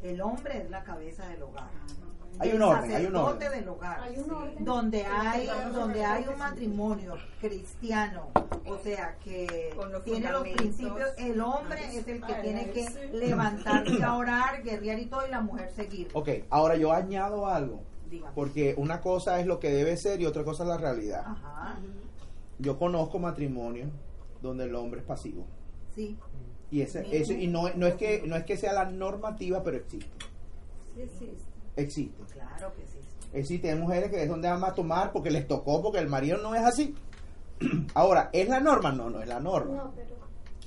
El hombre es la cabeza del hogar. Hay El un orden, hay un sacerdote orden. del hogar. Hay un orden. Donde hay, donde hay un matrimonio cristiano, o sea, que los tiene los principios, el hombre es el que tiene que levantarse a orar, guerrear y todo, y la mujer seguir. ok, ahora yo añado algo. Dígame. Porque una cosa es lo que debe ser y otra cosa es la realidad. Ajá, Yo conozco matrimonios donde el hombre es pasivo. sí. Y ese, eso, y no, no es que no es que sea la normativa, pero existe. Sí, sí. Existe. Claro que sí. Existe, hay mujeres que es donde van a tomar porque les tocó, porque el marido no es así. Ahora, ¿es la norma? No, no es la norma. No, pero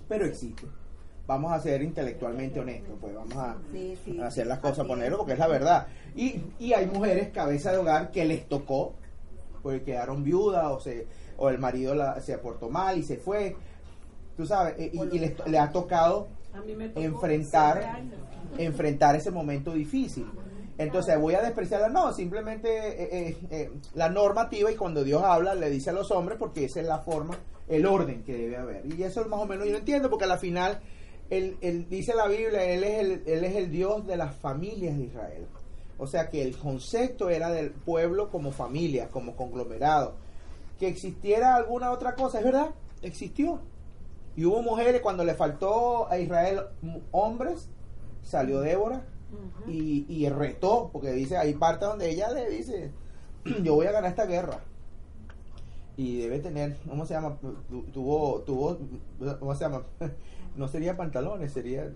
Pero existe. Vamos a ser intelectualmente honestos, pues vamos a, Sí, sí, a hacer las cosas, ponerlo porque es la verdad. Y, y hay mujeres cabeza de hogar que les tocó, porque quedaron viudas o, se, o el marido la- se portó mal y se fue. Tú sabes, y, y les- le ha tocado enfrentar enfrentar ese momento difícil. Entonces, voy a despreciarla, no, simplemente eh, eh, eh, la normativa y cuando Dios habla le dice a los hombres porque esa es la forma, el orden que debe haber. Y eso más o menos yo lo entiendo porque al final, él, él dice la Biblia, él es, el, él es el Dios de las familias de Israel. O sea que el concepto era del pueblo como familia, como conglomerado. Que existiera alguna otra cosa, es verdad, existió. Y hubo mujeres cuando le faltó a Israel hombres, salió Débora y, y retó, porque dice, hay parte donde ella le dice, yo voy a ganar esta guerra. Y debe tener, ¿cómo se llama? Tu- Tuvo, tuvo, ¿cómo se llama? No sería pantalones, sería,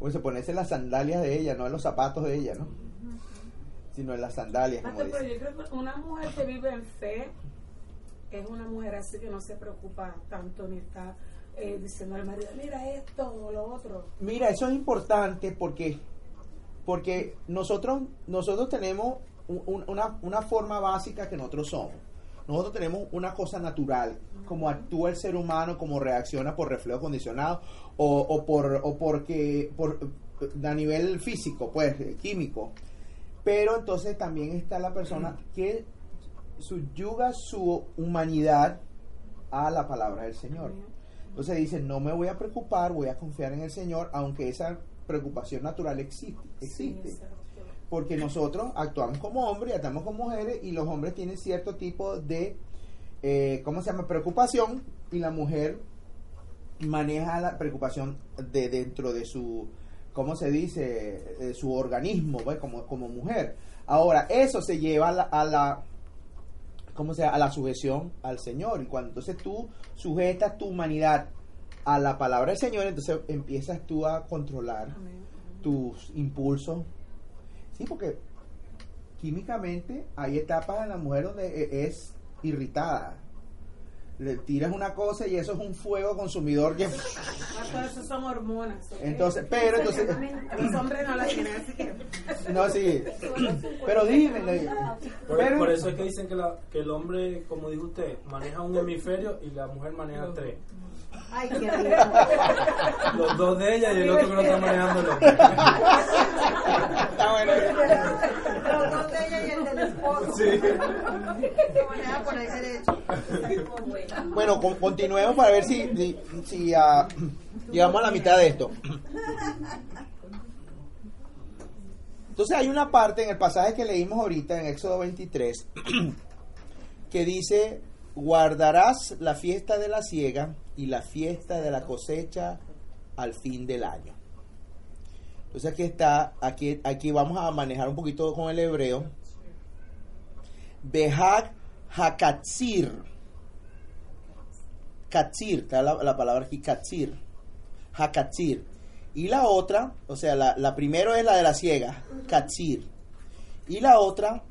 pues se ponerse las sandalias de ella, no en los zapatos de ella, ¿no? Sino en las sandalias, como Pastor, pero dice. yo creo que una mujer que vive en fe es una mujer así que no se preocupa tanto ni está eh, diciendo al marido, mira esto o lo otro. Mira, eso es importante porque porque nosotros nosotros tenemos un- un- una, una forma básica que nosotros somos. Nosotros tenemos una cosa natural, como actúa el ser humano, como reacciona por reflejo condicionado o, o por o porque por a nivel físico, pues químico. Pero entonces también está la persona que subyuga su humanidad a la palabra del Señor. Entonces dice, no me voy a preocupar, voy a confiar en el Señor, aunque esa preocupación natural existe. existe. Sí. Porque nosotros actuamos como hombres actuamos como mujeres y los hombres tienen cierto tipo de, eh, ¿cómo se llama?, preocupación y la mujer maneja la preocupación de dentro de su, ¿cómo se dice?, de su organismo, pues, como, como mujer. Ahora, eso se lleva a la, a la ¿cómo se llama? a la sujeción al Señor. Y cuando entonces tú sujetas tu humanidad a la palabra del Señor, entonces empiezas tú a controlar Amén. tus impulsos. Sí, porque químicamente hay etapas en la mujer donde e- es irritada. Le tiras una cosa y eso es un fuego consumidor que... Eso son hormonas. Entonces, pero entonces... Los hombres no las tienen, así que... No, sí. Pero dime, Por, pero- por eso es que dicen que, la- que el hombre, como dijo usted, maneja un hemisferio y la mujer maneja tres. Ay, qué rico. Los dos de ella y el otro que lo está hombre. Está bueno. Los dos de ella y el del esposo. Sí. Se maneja por el derecho. Bueno, con- continuemos para ver si, si, si, ah, llegamos a la mitad de esto. Entonces hay una parte en el pasaje que leímos ahorita en Éxodo 23 que dice, guardarás la fiesta de la siega y la fiesta de la cosecha al fin del año. Entonces aquí está, aquí, aquí vamos a manejar un poquito con el hebreo. Behag hakatzir. Katzir, está la, la palabra aquí, katzir. Hakatzir. Y la otra, o sea, la, la primero es la de la ciega, katzir. Y la otra,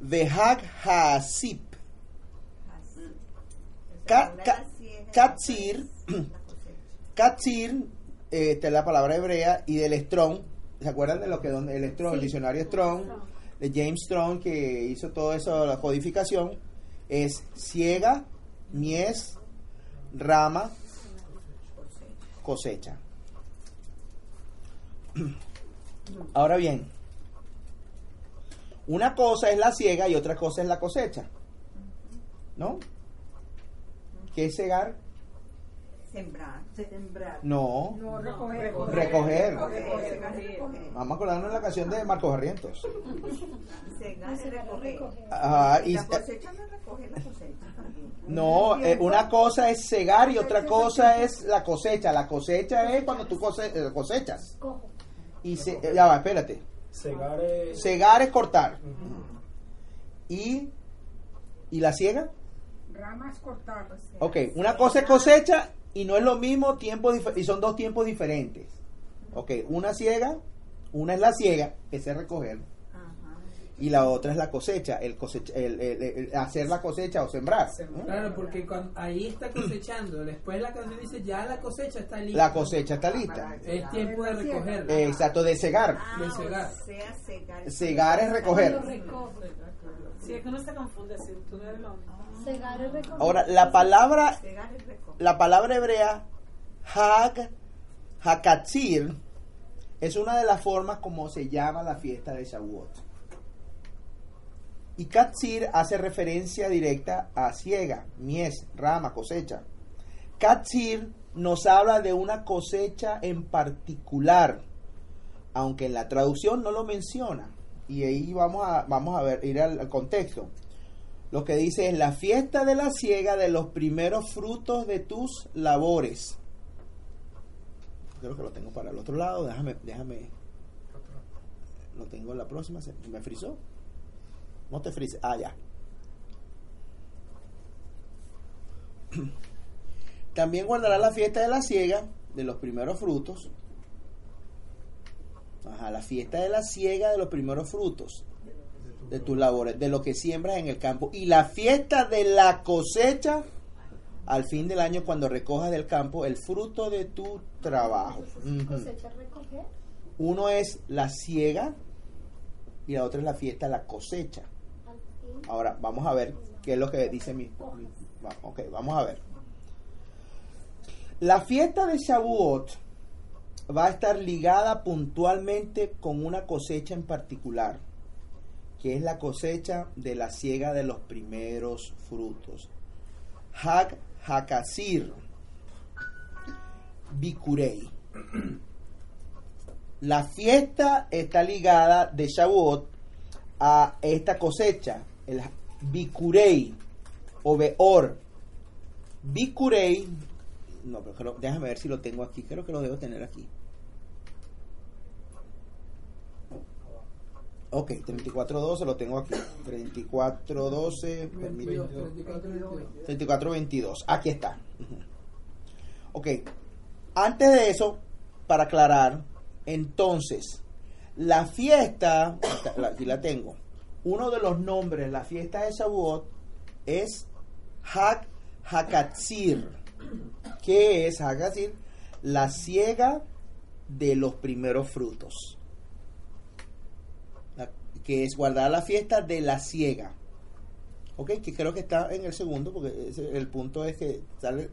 Behag hasip. Ka- ka- Katzir, Katzir, eh, esta es la palabra hebrea, y del Strong, ¿se acuerdan de lo que donde el Strong, el diccionario Strong, de James Strong, que hizo todo eso, la codificación, es ciega, mies, rama, cosecha. Ahora bien, una cosa es la ciega y otra cosa es la cosecha. ¿No? ¿Qué es cegar? Sembrar. Sembrar. No, No, recoger. Recoger. recoger. vamos a acordarnos de la canción de Marcos Barrientos. Segar es recoger. Ajá, y, La cosecha no recoger la cosecha también. no, eh, una cosa es cegar y otra cosa es la cosecha. La cosecha es cuando tú cose- eh, cosechas. Cojo. Y se, eh, ya va, espérate. Cegar es... Cegar es cortar. Y, y la ciega. Ramas cortadas. Ok, una cosa es cosecha y no es lo mismo tiempo y son dos tiempos diferentes. Ok, una ciega, una es la ciega, ese es recoger, Ajá. y la otra es la cosecha, el, cosecha, el, el- el- el hacer la cosecha o sembrar. Claro, porque cuando, ahí está cosechando. Después la canción dice, ya la cosecha está lista. La cosecha está lista. Es tiempo de recoger. Eh, Exacto, de cegar. Ah, De cegar. o sea, cegar. Cegar es recoger. Recojo. Sí, es que uno se confunde así, tú no eres lo mismo. Ahora, la palabra, la palabra hebrea, hag, hakatzir, es una de las formas como se llama la fiesta de Shavuot. Y katzir hace referencia directa a ciega, mies, rama, cosecha. Katzir nos habla de una cosecha en particular, aunque en la traducción no lo menciona. Y ahí vamos a, vamos a ver, ir al, al contexto. Lo que dice es la fiesta de la siega de los primeros frutos de tus labores. Creo que lo tengo para el otro lado. Déjame, déjame. Lo tengo en la próxima. ¿Se me frizó? No te frises. Ah, ya. También guardará la fiesta de la siega de los primeros frutos. Ajá, la fiesta de la siega de los primeros frutos de tus labores, de lo que siembras en el campo. Y la fiesta de la cosecha al fin del año cuando recojas del campo el fruto de tu trabajo. Cosecha recoger. Uno es la siega y la otra es la fiesta de la cosecha. Ahora vamos a ver qué es lo que dice mi... ok, vamos a ver. La fiesta de Shavuot va a estar ligada puntualmente con una cosecha en particular, que es la cosecha de la siega de los primeros frutos. Hag Hakasir Bikurei. La fiesta está ligada de Shavuot a esta cosecha, el Bikurei o Beor. Bikurei, no, pero déjame ver si lo tengo aquí, creo que lo debo tener aquí. Ok, 3412 lo tengo aquí. 3412, permíteme. 3422. Aquí está. Ok. Antes de eso, para aclarar, entonces, la fiesta, aquí la tengo. Uno de los nombres, la fiesta de Shavuot, es Hak Hakatzir. ¿Qué es Hakatzir? La siega de los primeros frutos. Que es guardar la fiesta de la siega. Ok, que creo que está en el segundo, porque el punto es que sale.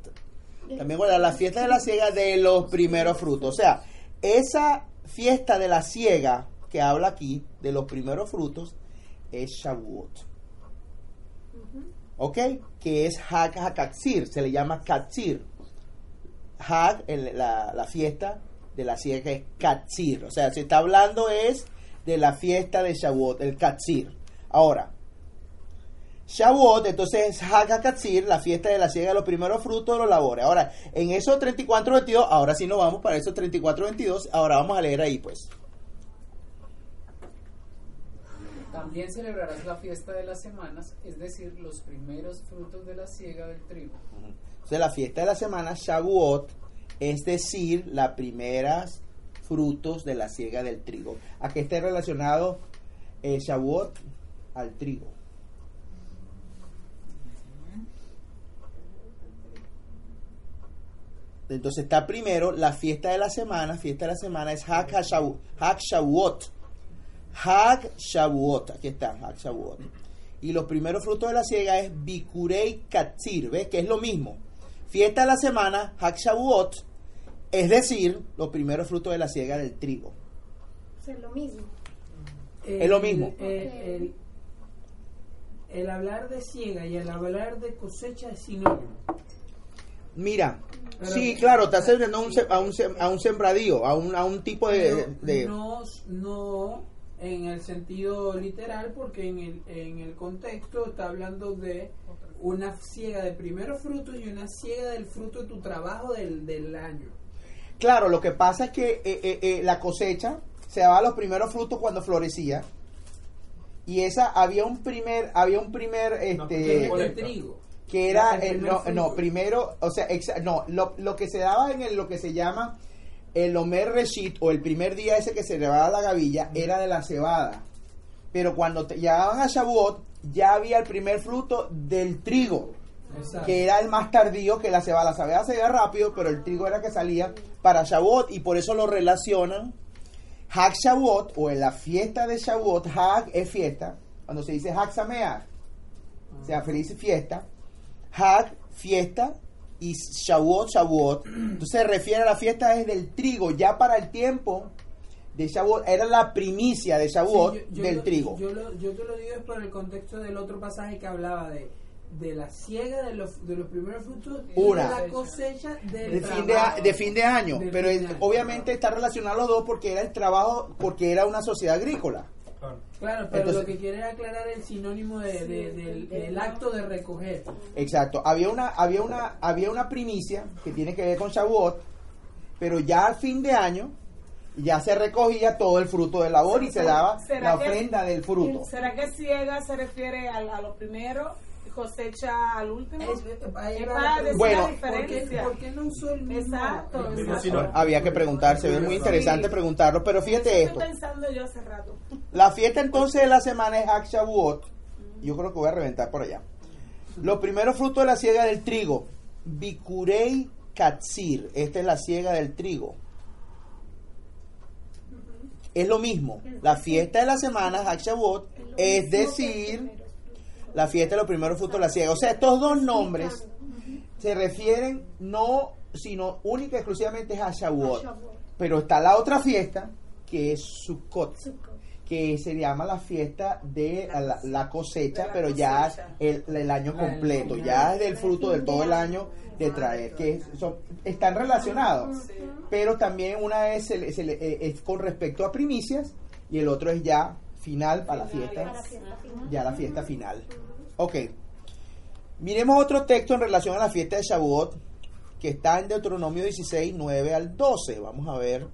También guardar la fiesta de la siega de los primeros frutos. O sea, esa fiesta de la siega que habla aquí, de los primeros frutos, es Shavuot. ¿Ok? Que es Hag HaKatzir, se le llama Katzir. Hag, el- la, fiesta de la siega que es Katzir. O sea, se está hablando es de la fiesta de Shavuot, el Katsir. Ahora, Shavuot, entonces es Hag HaKatsir, la fiesta de la siega de los primeros frutos de los labores. Ahora, en esos 34-22, ahora sí nos vamos para esos 34-22, ahora vamos a leer ahí pues. También celebrarás la fiesta de las semanas, es decir, los primeros frutos de la siega del trigo. Entonces la fiesta de la semana, Shavuot, es decir, las primeras frutos de la siega del trigo. ¿A qué está relacionado eh, Shavuot? Al trigo. Entonces está primero la fiesta de la semana. Fiesta de la semana es Hag Shavuot. Aquí está. Y los primeros frutos de la siega es Bikurei Katsir. ¿Ves? Que es lo mismo. Fiesta de la semana, Hag Shavuot. Es decir, los primeros frutos de la siega del trigo. O sea, lo mismo. Es lo mismo. El, el- el hablar de ciega y el hablar de cosecha es sinónimo. Mira, Pero- sí, claro, está refiriendo a un, se- a un, sem- a un sembradío, a un, a un tipo de... No, no en el sentido literal, porque en el, en el contexto está hablando de una ciega de primeros frutos y una ciega del fruto de tu trabajo del, del año. Claro, lo que pasa es que eh, eh, eh, la cosecha se daba los primeros frutos cuando florecía. Y esa había un primer, había un primer, este, el trigo. que era, el primer no, no, primero, o sea, exa- no, lo, lo que se daba en el, lo que se llama el Omer Reshit, o el primer día ese que se llevaba la gavilla, era de la cebada. Pero cuando te llegaban a Shavuot, ya había el primer fruto del trigo, Exacto. que era el más tardío que la cebada. La cebada se veía rápido, pero el trigo era que salía para Shavuot, y por eso lo relacionan. Hag Shavuot, o en la fiesta de Shavuot, Hag es fiesta, cuando se dice Hag Sameach, o sea, feliz fiesta. Hag, fiesta, y Shavuot, Shavuot. Entonces se refiere a la fiesta desde el trigo, ya para el tiempo de Shavuot, era la primicia de Shavuot Sí, yo- yo del lo- trigo. Yo, lo- yo te lo digo es por el contexto del otro pasaje que hablaba de, de la siega de los, de los primeros frutos y Una. de la cosecha del de fin de, trabajo. a- de fin de año, Del pero fin es- de año. obviamente está relacionado los dos porque era el trabajo, porque era una sociedad agrícola. Claro. Claro, pero Entonces- lo que quiere es aclarar el sinónimo de, de- del, del acto de recoger. Exacto. Había una, había una, había una primicia que tiene que ver con Shavuot, pero ya al fin de año ya se recogía todo el fruto del labor y se daba ¿Será la que- ofrenda del fruto. ¿Será que ciega se refiere al- a, lo primero cosecha al último? Es- Es para decir Bueno. la ¿Por qué, diferencia. por qué no usó el mismo? Exacto, el mismo exacto. sinónimo? Había que preguntar, se ve muy interesante preguntarlo, pero fíjate Estoy esto. pensando yo hace rato. La fiesta entonces de la semana es Hag Shavuot. Yo creo que voy a reventar por allá. Los primeros frutos de la siega del trigo. Bikurei Katsir. Esta es la siega del trigo. Es lo mismo. La fiesta de la semana, Hag Shavuot, es decir, la fiesta de los primeros frutos de la siega. O sea, estos dos nombres se refieren no, sino única y exclusivamente a Shavuot. Pero está la otra fiesta, que es Sukkot que se llama la fiesta de la, la cosecha, pero ya el, el año completo, ya es del fruto de todo el año de traer, que son, están relacionados, pero también una es, se le- se le- eh, es con respecto a primicias y el otro es ya final para la fiesta, ya la fiesta final. Ok, miremos otro texto en relación a la fiesta de Shavuot, que está en Deuteronomio 16, 9 al 12, vamos a ver.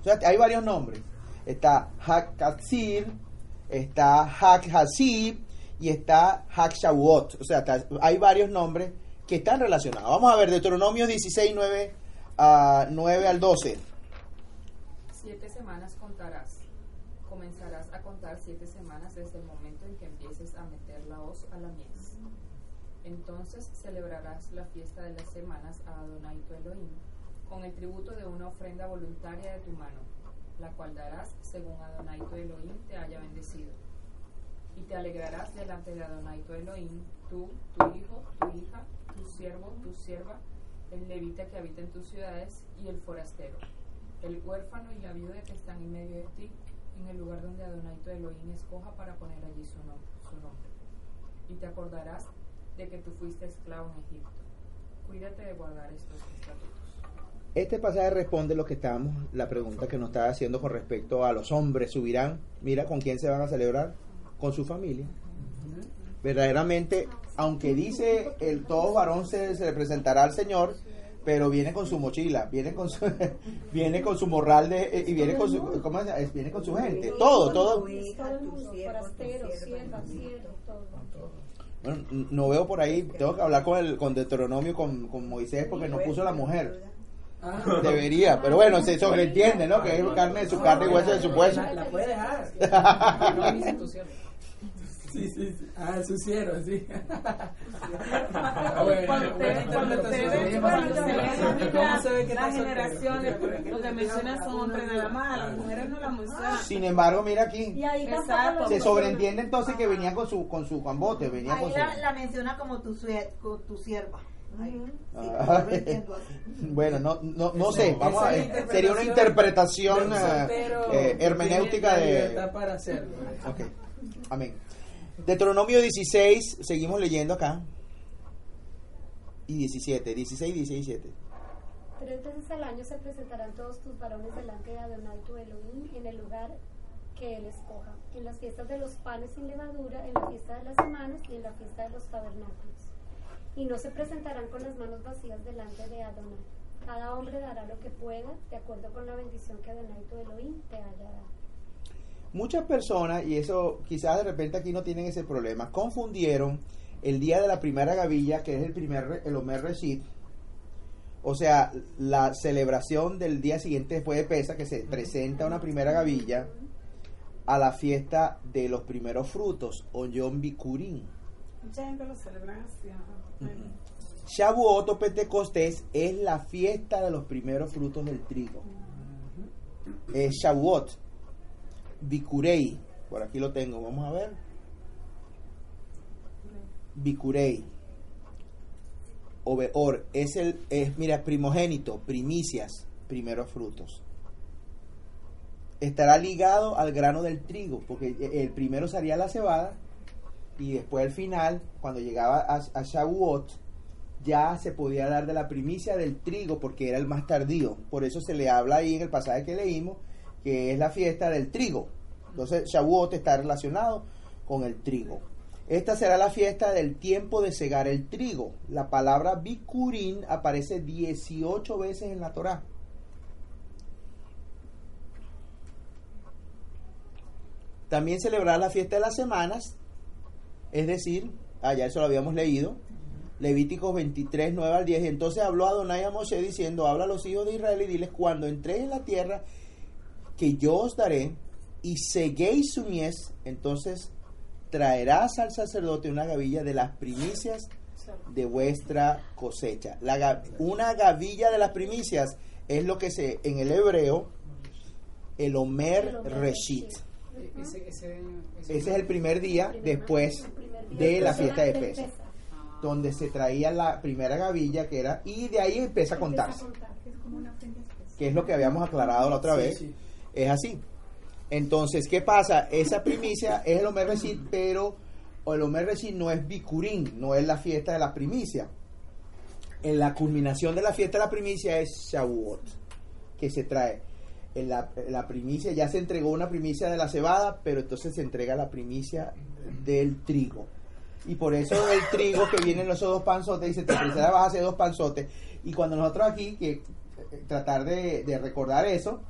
O sea, hay varios nombres. Está Hak Katsir, está Hak Hasib y está Hak Shavuot. O sea, hay varios nombres que están relacionados. Vamos a ver Deuteronomio 16, 9, a 9 al 12. Siete semanas contarás. A contar siete semanas desde el momento en que empieces a meter la hoz a la mies. Entonces celebrarás la fiesta de las semanas a Adonai tu Elohim, con el tributo de una ofrenda voluntaria de tu mano, la cual darás según Adonai tu Elohim te haya bendecido. Y te alegrarás delante de Adonai tu Elohim, tú, tu hijo, tu hija, tu siervo, tu sierva, el levita que habita en tus ciudades y el forastero el huérfano y la viuda que están en medio de ti, en el lugar donde Adonai tu Elohim escoja para poner allí su, nom- su nombre. Y te acordarás de que tú fuiste esclavo en Egipto. Cuídate de guardar estos estatutos. Este pasaje responde lo que estábamos, la pregunta que nos estaba haciendo con respecto a los hombres. Subirán, mira, ¿con quién se van a celebrar? Con su familia. Verdaderamente, aunque dice el todo varón se, se le presentará al Señor, pero viene con su mochila, viene con su, viene con su morral de, eh, y viene con su, ¿cómo se llama? Es- Viene con su gente, todo, todo. Bueno, no veo por ahí, tengo que hablar con el con Deuteronomio, con, con Moisés, porque no puso la mujer. Ah, Debería, pero bueno, se sobreentiende, ¿no? Que es carne de su carne y hueso de su hueso. La, la puede dejar. No dice tu siervo. Sí, sí, sí. Ah, su ciervo, sí. Cuando ustedes ven, cuando se ven ¿Cómo se ve que las generaciones, lo que mencionan son hombres nada más, las mujeres no las mencionan. Sin embargo, mira aquí, Y ahí tampoco Exacto. lo se sobreentiende entonces que venía con su con su cambote, venía Ahí con su... la, la menciona como tu, sierva. Sí, Ah. Bueno, no, no, no sé, vamos a ver. Sería una interpretación eh, soltero eh, hermenéutica de... para hacerlo. Ok, amén. Deuteronomio 16, seguimos leyendo acá. Y 17, 16, 16, 17. Tres veces al año se presentarán todos tus varones delante de Adonai tu Elohim en el lugar que él escoja, en las fiestas de los panes sin levadura, en la fiesta de las semanas y en la fiesta de los tabernáculos. Y no se presentarán con las manos vacías delante de Adonai. Cada hombre dará lo que pueda, de acuerdo con la bendición que Adonai tu Elohim te haya dado. Muchas personas, y eso quizás de repente aquí no tienen ese problema, confundieron el día de la primera gavilla, que es el primer, el Omer Reshit, o sea, la celebración del día siguiente después de Pesa, que se presenta una primera gavilla, a la fiesta de los primeros frutos, o Yom Bikurim. Mucha gente lo celebra así. ajá. Shavuot o Pentecostés es la fiesta de los primeros frutos del trigo. Es Shavuot. Bikurei. Por aquí lo tengo, vamos a ver. Bikurei. O Beor. Es el, es, mira, primogénito, primicias, primeros frutos. Estará ligado al grano del trigo, porque el primero sería la cebada y después al final, cuando llegaba a, a Shavuot, ya se podía dar de la primicia del trigo porque era el más tardío. Por eso se le habla ahí en el pasaje que leímos que es la fiesta del trigo. Entonces Shavuot está relacionado con el trigo. Esta será la fiesta del tiempo de segar el trigo. La palabra bikurin aparece 18 veces en la Torá. También celebrar la fiesta de las semanas, es decir, allá eso lo habíamos leído, Levíticos 23, 9 al 10. Y entonces habló Adonai a Moshe diciendo, habla a los hijos de Israel y diles, cuando entréis en la tierra que yo os daré y seguéis su mies, entonces traerás al sacerdote una gavilla de las primicias de vuestra cosecha. La, una gavilla de las primicias es lo que se, en el hebreo, el Omer Reshit. E- Ese, ese, Ese es el primer día después El primer día de la fiesta de del Pesach. Pesaj. donde se traía la primera gavilla que era y de ahí empieza a contarse contar. Es como una ofrenda especial. que es lo que habíamos aclarado la otra Sí, vez sí. Es así. Entonces qué pasa esa primicia es el Omer Reshit pero el Omer Reshit no es Bikurim no es la fiesta de la primicia. En la culminación de la fiesta de la primicia es Shavuot que se trae. En la, en primicia ya se entregó una primicia de la cebada pero entonces se entrega la primicia del trigo. Y por eso el trigo que vienen los dos panzotes dice te vas a hacer dos panzotes y cuando nosotros aquí que eh, tratar de recordar eso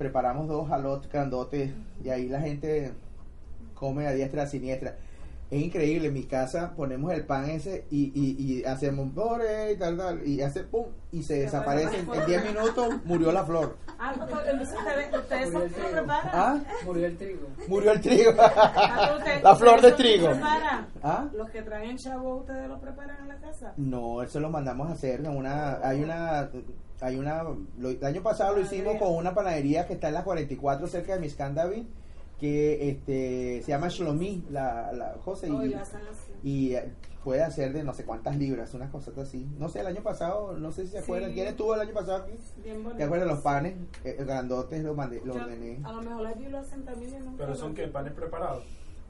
preparamos dos jalot grandotes y ahí la gente come a diestra y a siniestra es increíble en mi casa ponemos el pan ese y, y, y hacemos "Ore", y tal tal y hace pum y se desaparece en en 10 minutos murió la flor Ah, entonces ustedes, ustedes son que preparan. ¿Ah? murió el trigo. murió el trigo Ah, la flor de trigo. ¿Ah? Los que traen chavo, ¿ustedes lo preparan en la casa? No, eso lo mandamos a hacer. en Una, hay una, hay una. lo- el año pasado lo hicimos con una panadería que está en la 44 cerca de Miscandavi, que este se llama Shlomi, la, la José Oh, y, y eh, puede hacer de no sé cuántas libras, unas cosas así. No sé, el año pasado, no sé si se acuerdan. Sí. ¿Quién estuvo el año pasado aquí? Bien ¿Te acuerdas los panes eh, grandotes? Los mandé, los Yo- ordené. A lo mejor allí lo hacen también. Pero son que panes preparados.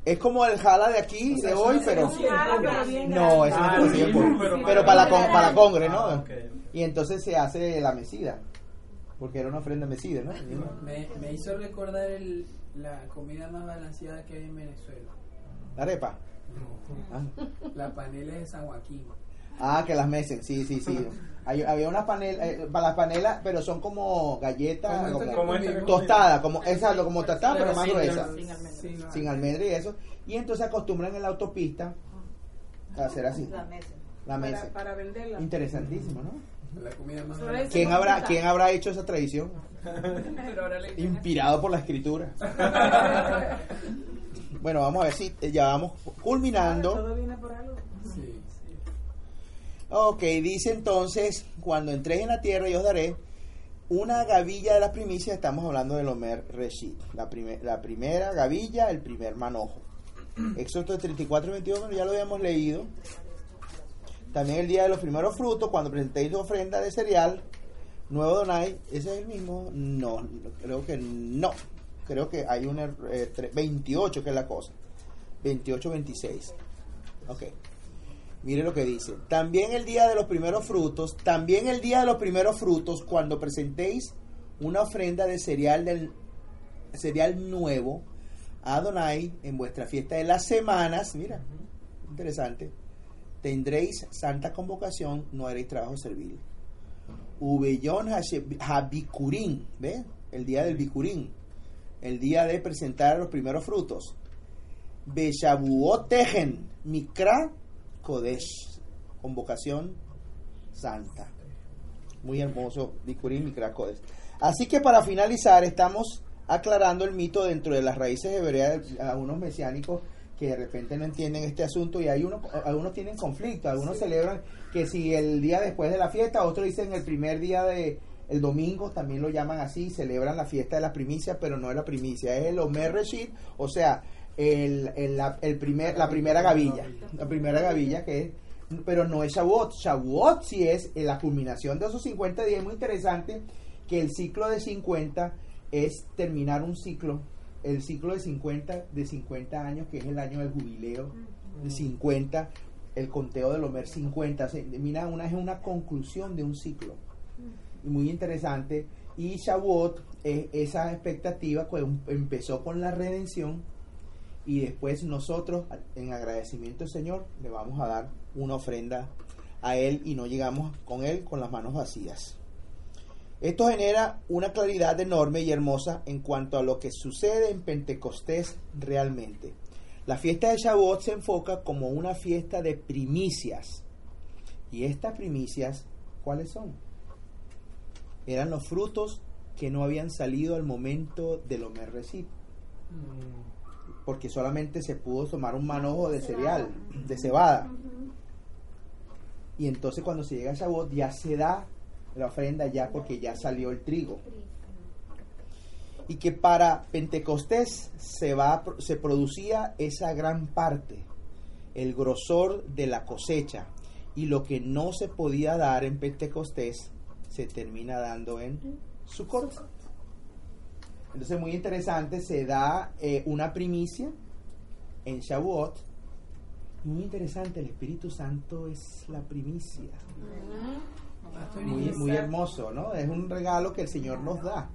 Es como el jala de aquí, de hoy, pero... No, eso Ah, no es tiempo. pero- Pero para la, con- para la congre, ¿no? Ah. Y entonces se hace la mesida. Porque era una ofrenda mesida, ¿no? Me, me hizo recordar el, la comida más balanceada que hay en Venezuela. La arepa. Ah. La panela de San Joaquín. Ah, que las mesen, sí, sí, sí. Hay- había unas panelas, eh, para las panelas, pero son como galletas, Como como, tostadas, como, exacto, como tostadas, pero más sin- gruesas. sin almendra. Sin almendra y eso. Y entonces acostumbran en la autopista a hacer así, La mesa. la mesa. Para, para venderla. Interesantísimo, ¿no? La comida más ¿Quién habrá, ¿Quién habrá hecho esa tradición? Pero ahora le Inspirado por la escritura. Bueno, vamos a ver si eh, ya vamos culminando. Todo viene por algo. Sí. Ok, dice entonces, cuando entréis en la tierra yo os daré una gavilla de las primicias, estamos hablando del Homer Reshit, la, primer- la primera gavilla, el primer manojo. Éxodo 34 22, bueno, ya lo habíamos leído. También el día de los primeros frutos, cuando presentéis tu ofrenda de cereal, nuevo donai, ¿ese es el mismo? No, creo que no. Creo que hay un er- eh, tre- 28 que es la cosa. 28, 26. Ok. Mire lo que dice. También el día de los primeros frutos, también el día de los primeros frutos, cuando presentéis una ofrenda de cereal del cereal nuevo a Adonai en vuestra fiesta de las semanas, mira, interesante, tendréis santa convocación, no haréis trabajo servil. Ubeyón Habikurim, ¿ve? El día del Bikurim, el día de presentar los primeros frutos. Beshavuot Tejen, Mikra Kodesh, convocación santa. Muy hermoso, Bikurim Mikra Kodesh. Así que para finalizar, estamos aclarando el mito dentro de las raíces hebreas de algunos mesiánicos que de repente no entienden este asunto y hay uno, algunos tienen conflicto, algunos celebran que si el día después de la fiesta, otros dicen el primer día de el domingo, también lo llaman así, celebran la fiesta de las primicias, pero no es la primicia, es el Omer Reshit, o sea, el, el, la, el primer, la primera gavilla, la primera gavilla que es, pero no es Shavuot, Shavuot sí es eh, la culminación de esos 50 días, es muy interesante que el ciclo de 50 es terminar un ciclo, el ciclo de 50, de 50 años, que es el año del jubileo, de 50, el conteo del Homer 50, se termina una, es una conclusión de un ciclo. Muy interesante. Y Shavuot, es esa expectativa pues, empezó con la redención y después nosotros, en agradecimiento Señor, le vamos a dar una ofrenda a Él y no llegamos con Él con las manos vacías. Esto genera una claridad enorme y hermosa en cuanto a lo que sucede en Pentecostés realmente. La fiesta de Shavuot se enfoca como una fiesta de primicias. Y estas primicias, ¿cuáles son? Eran los frutos que no habían salido al momento del Homer Recip. Porque solamente se pudo tomar un manojo de cereal, de cebada. Y entonces cuando se llega a Shavuot ya se da la ofrenda ya porque ya salió el trigo. Y que para Pentecostés se, va, se producía esa gran parte, el grosor de la cosecha. Y lo que no se podía dar en Pentecostés se termina dando en Sukkot. Entonces, muy interesante, se da eh, una primicia en Shavuot. Muy interesante, el Espíritu Santo es la primicia. Muy, muy hermoso, ¿no? Es un regalo que el Señor nos da.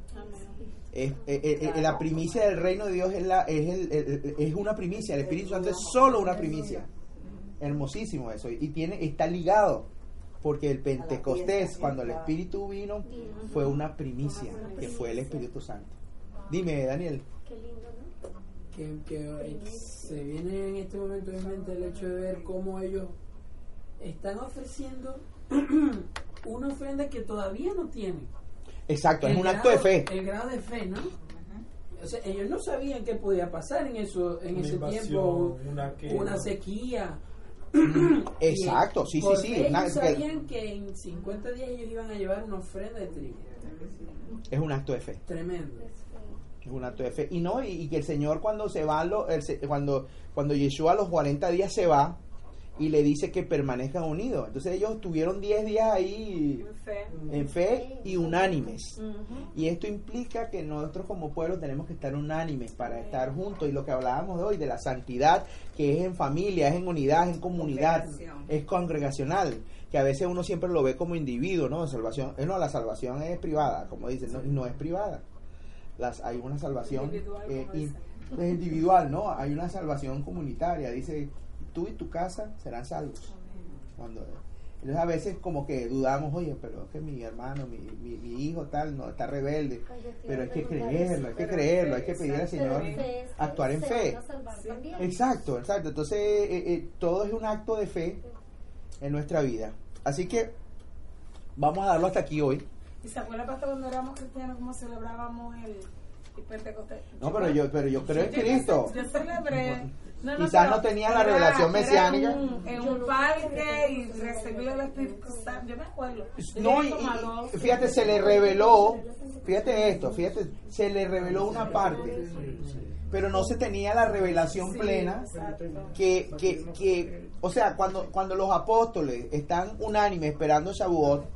Es, eh, eh, la primicia del reino de Dios es, la, es, el, el- es una primicia, el Espíritu Santo es solo una primicia. Hermosísimo eso. Y tiene, está ligado, porque el Pentecostés, cuando el Espíritu vino, fue una primicia, que fue el Espíritu Santo. Dime, Daniel. Qué lindo, ¿no? que, que se viene en este momento en mente el hecho de ver cómo ellos están ofreciendo una ofrenda que todavía no tienen. Exacto, es un acto de fe. El grado de fe, ¿no? O sea, ellos no sabían qué podía pasar en eso en Una ese invasión, tiempo, una sequía. Exacto, sí, sí, sí. una- ellos sabían que en 50 días ellos iban a llevar una ofrenda de trigo. es un acto de fe. Tremendo. Un acto de fe. Y no, y, y que el Señor cuando se va, lo- el cuando, cuando Yeshua a los 40 días se va, y le dice que permanezcan unidos. Entonces ellos tuvieron 10 días ahí En fe. en fe y unánimes. Y esto implica que nosotros como pueblo tenemos que estar unánimes para estar juntos. Y lo que hablábamos de hoy, de la santidad, que es en familia, es en unidad, es en comunidad, es congregacional. Que a veces uno siempre lo ve como individuo, ¿no? Salvación, eh, no, la salvación es privada, como dicen, no, no es privada. Las, hay una salvación Individual, eh, como in- dicen. es individual, ¿no? Hay una salvación comunitaria. Dice, tú y tu casa serán salvos. Cuando, entonces a veces como que dudamos, oye, pero es que mi hermano, mi, mi, mi hijo tal, no está rebelde. Pero hay que creerlo, hay que creerlo, hay que pedir al. Señor fe actuar en fe. Exacto, exacto. Entonces eh, eh, todo es un acto de fe en nuestra vida. Así que vamos a darlo hasta aquí hoy. ¿Y se acuerda, pastor, cuando éramos cristianos, cómo celebrábamos el, el Pentecostés? No, pero yo, pero yo creo en Cristo. Yo celebré. Quizás pero no tenía la era- revelación era mesiánica. En un, en un parque y recibí el Espíritu Santo. Yo me acuerdo. Yo No, y, y- fíjate, se le reveló, fíjate esto, fíjate, se le reveló una parte, pero no se tenía la revelación Sí, plena que, que, que, o sea, cuando, cuando los apóstoles están unánimes esperando Shavuot,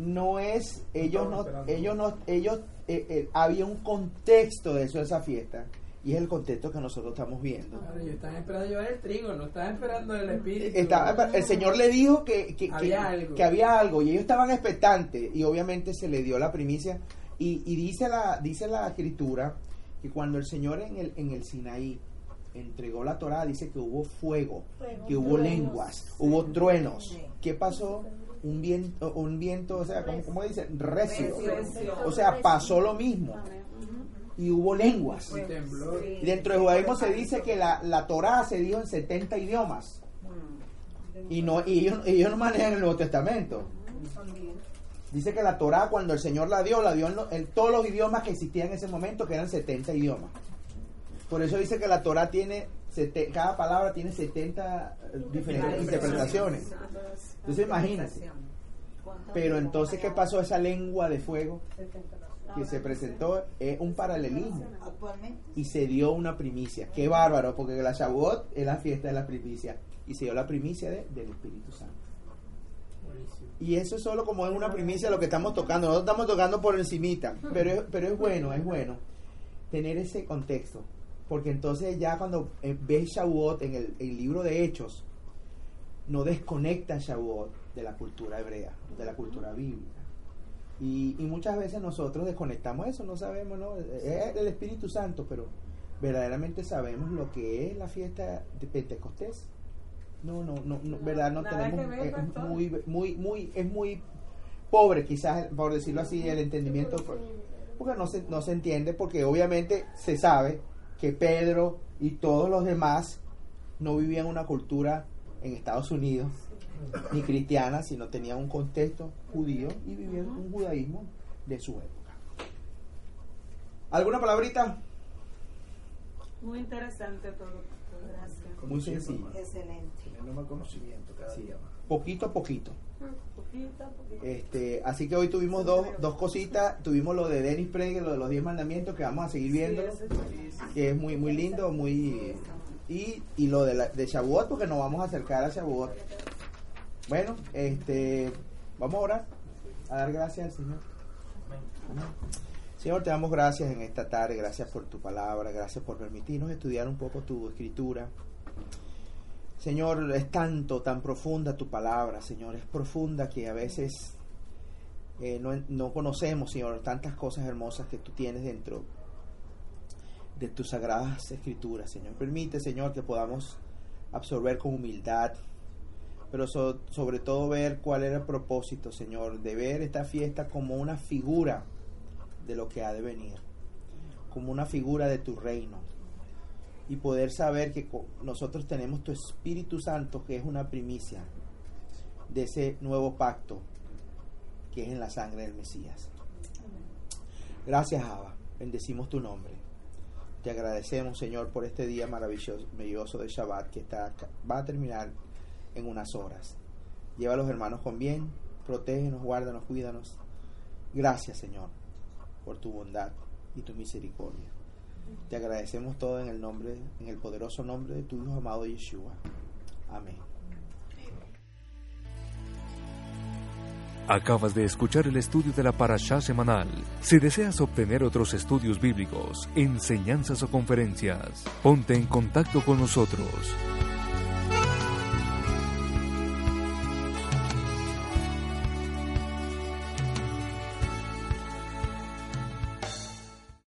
no es, ellos no, ellos no, ellos, eh, eh, había un contexto de eso, de esa fiesta, y es el contexto que nosotros estamos viendo. Claro, ellos estaban esperando llevar el trigo, no estaban esperando el espíritu. Estaba- el Señor le dijo que, que, que- Había algo. que había algo y ellos estaban expectantes y obviamente se le dio la primicia y, y dice la dice la escritura que cuando el Señor en el en el Sinaí entregó la Torá dice que hubo fuego, Fuego, que hubo truenos. lenguas, hubo truenos. Sí. ¿Qué pasó? Un viento, un viento, o sea, ¿cómo, cómo dice? Recio. Recio. O sea, pasó lo mismo y hubo lenguas. Y dentro del judaísmo se dice que la, la Torá se dijo en 70 idiomas. Y no y ellos, ellos no manejan el Nuevo Testamento. Dice que la Torá cuando el Señor la dio, la dio en, lo- en todos los idiomas que existían en ese momento, que eran 70 idiomas. Por eso dice que la Torá tiene, sete- cada palabra tiene 70 eh, diferentes interpretaciones. Entonces imagínate. Pero entonces, ¿qué pasó? Esa lengua de fuego que se presentó es un paralelismo Actualmente. y se dio una primicia. Qué bárbaro, porque la Shavuot es la fiesta de la primicia y se dio la primicia de- del Espíritu Santo. Y eso es solo como es una primicia lo que estamos tocando. Nosotros estamos tocando por encimita, pero es, pero es bueno, es bueno tener ese contexto. Porque entonces ya cuando eh, ves Shavuot en el, el libro de Hechos, no desconecta Shavuot de la cultura hebrea, de la cultura bíblica. Y, y muchas veces nosotros desconectamos eso, no sabemos, ¿no? Es el Espíritu Santo, pero verdaderamente sabemos lo que es la fiesta de Pentecostés. No, no, no, no, verdad, no nada tenemos, ver, es pastor. muy, muy, muy, es muy pobre quizás, por decirlo así, el entendimiento, porque no se, no se entiende, porque obviamente se sabe que Pedro y todos los demás no vivían una cultura en Estados Unidos, ni cristiana, sino tenían un contexto judío y vivían un judaísmo de su época. ¿Alguna palabrita? Muy interesante todo. Gracias. Muy sencillo. Excelente. Más conocimiento cada Sí. día más. Poquito a poquito. Poquito, poquito. Este, así que hoy tuvimos dos, dos cositas. Tuvimos lo de Dennis Prager, lo de los 10 mandamientos, que vamos a seguir viendo, Sí, es que es muy muy lindo, muy y, y lo de, la, de Shavuot, porque nos vamos a acercar a Shavuot. Bueno, este, vamos a orar, a dar gracias al Señor. Señor, te damos gracias en esta tarde, gracias por tu palabra, gracias por permitirnos estudiar un poco tu escritura. Señor, es tanto, tan profunda tu palabra, Señor, es profunda que a veces eh, no, no conocemos, Señor, tantas cosas hermosas que tú tienes dentro de tus sagradas escrituras, Señor. Permite, Señor, que podamos absorber con humildad, pero so- sobre todo ver cuál era el propósito, Señor, de ver esta fiesta como una figura de lo que ha de venir, como una figura de tu reino, y poder saber que nosotros tenemos tu Espíritu Santo, que es una primicia de ese nuevo pacto que es en la sangre del Mesías. Gracias, Abba. Bendecimos tu nombre. Te agradecemos, Señor, por este día maravilloso, de Shabbat que está, va a terminar en unas horas. Lleva a los hermanos con bien, protégenos, guárdanos, cuídanos. Gracias, Señor, por tu bondad y tu misericordia. Te agradecemos todo en el nombre, en el poderoso nombre de tu Hijo amado Yeshua. Amén. Acabas de escuchar el estudio de la Parashá semanal. Si deseas obtener otros estudios bíblicos, enseñanzas o conferencias, ponte en contacto con nosotros.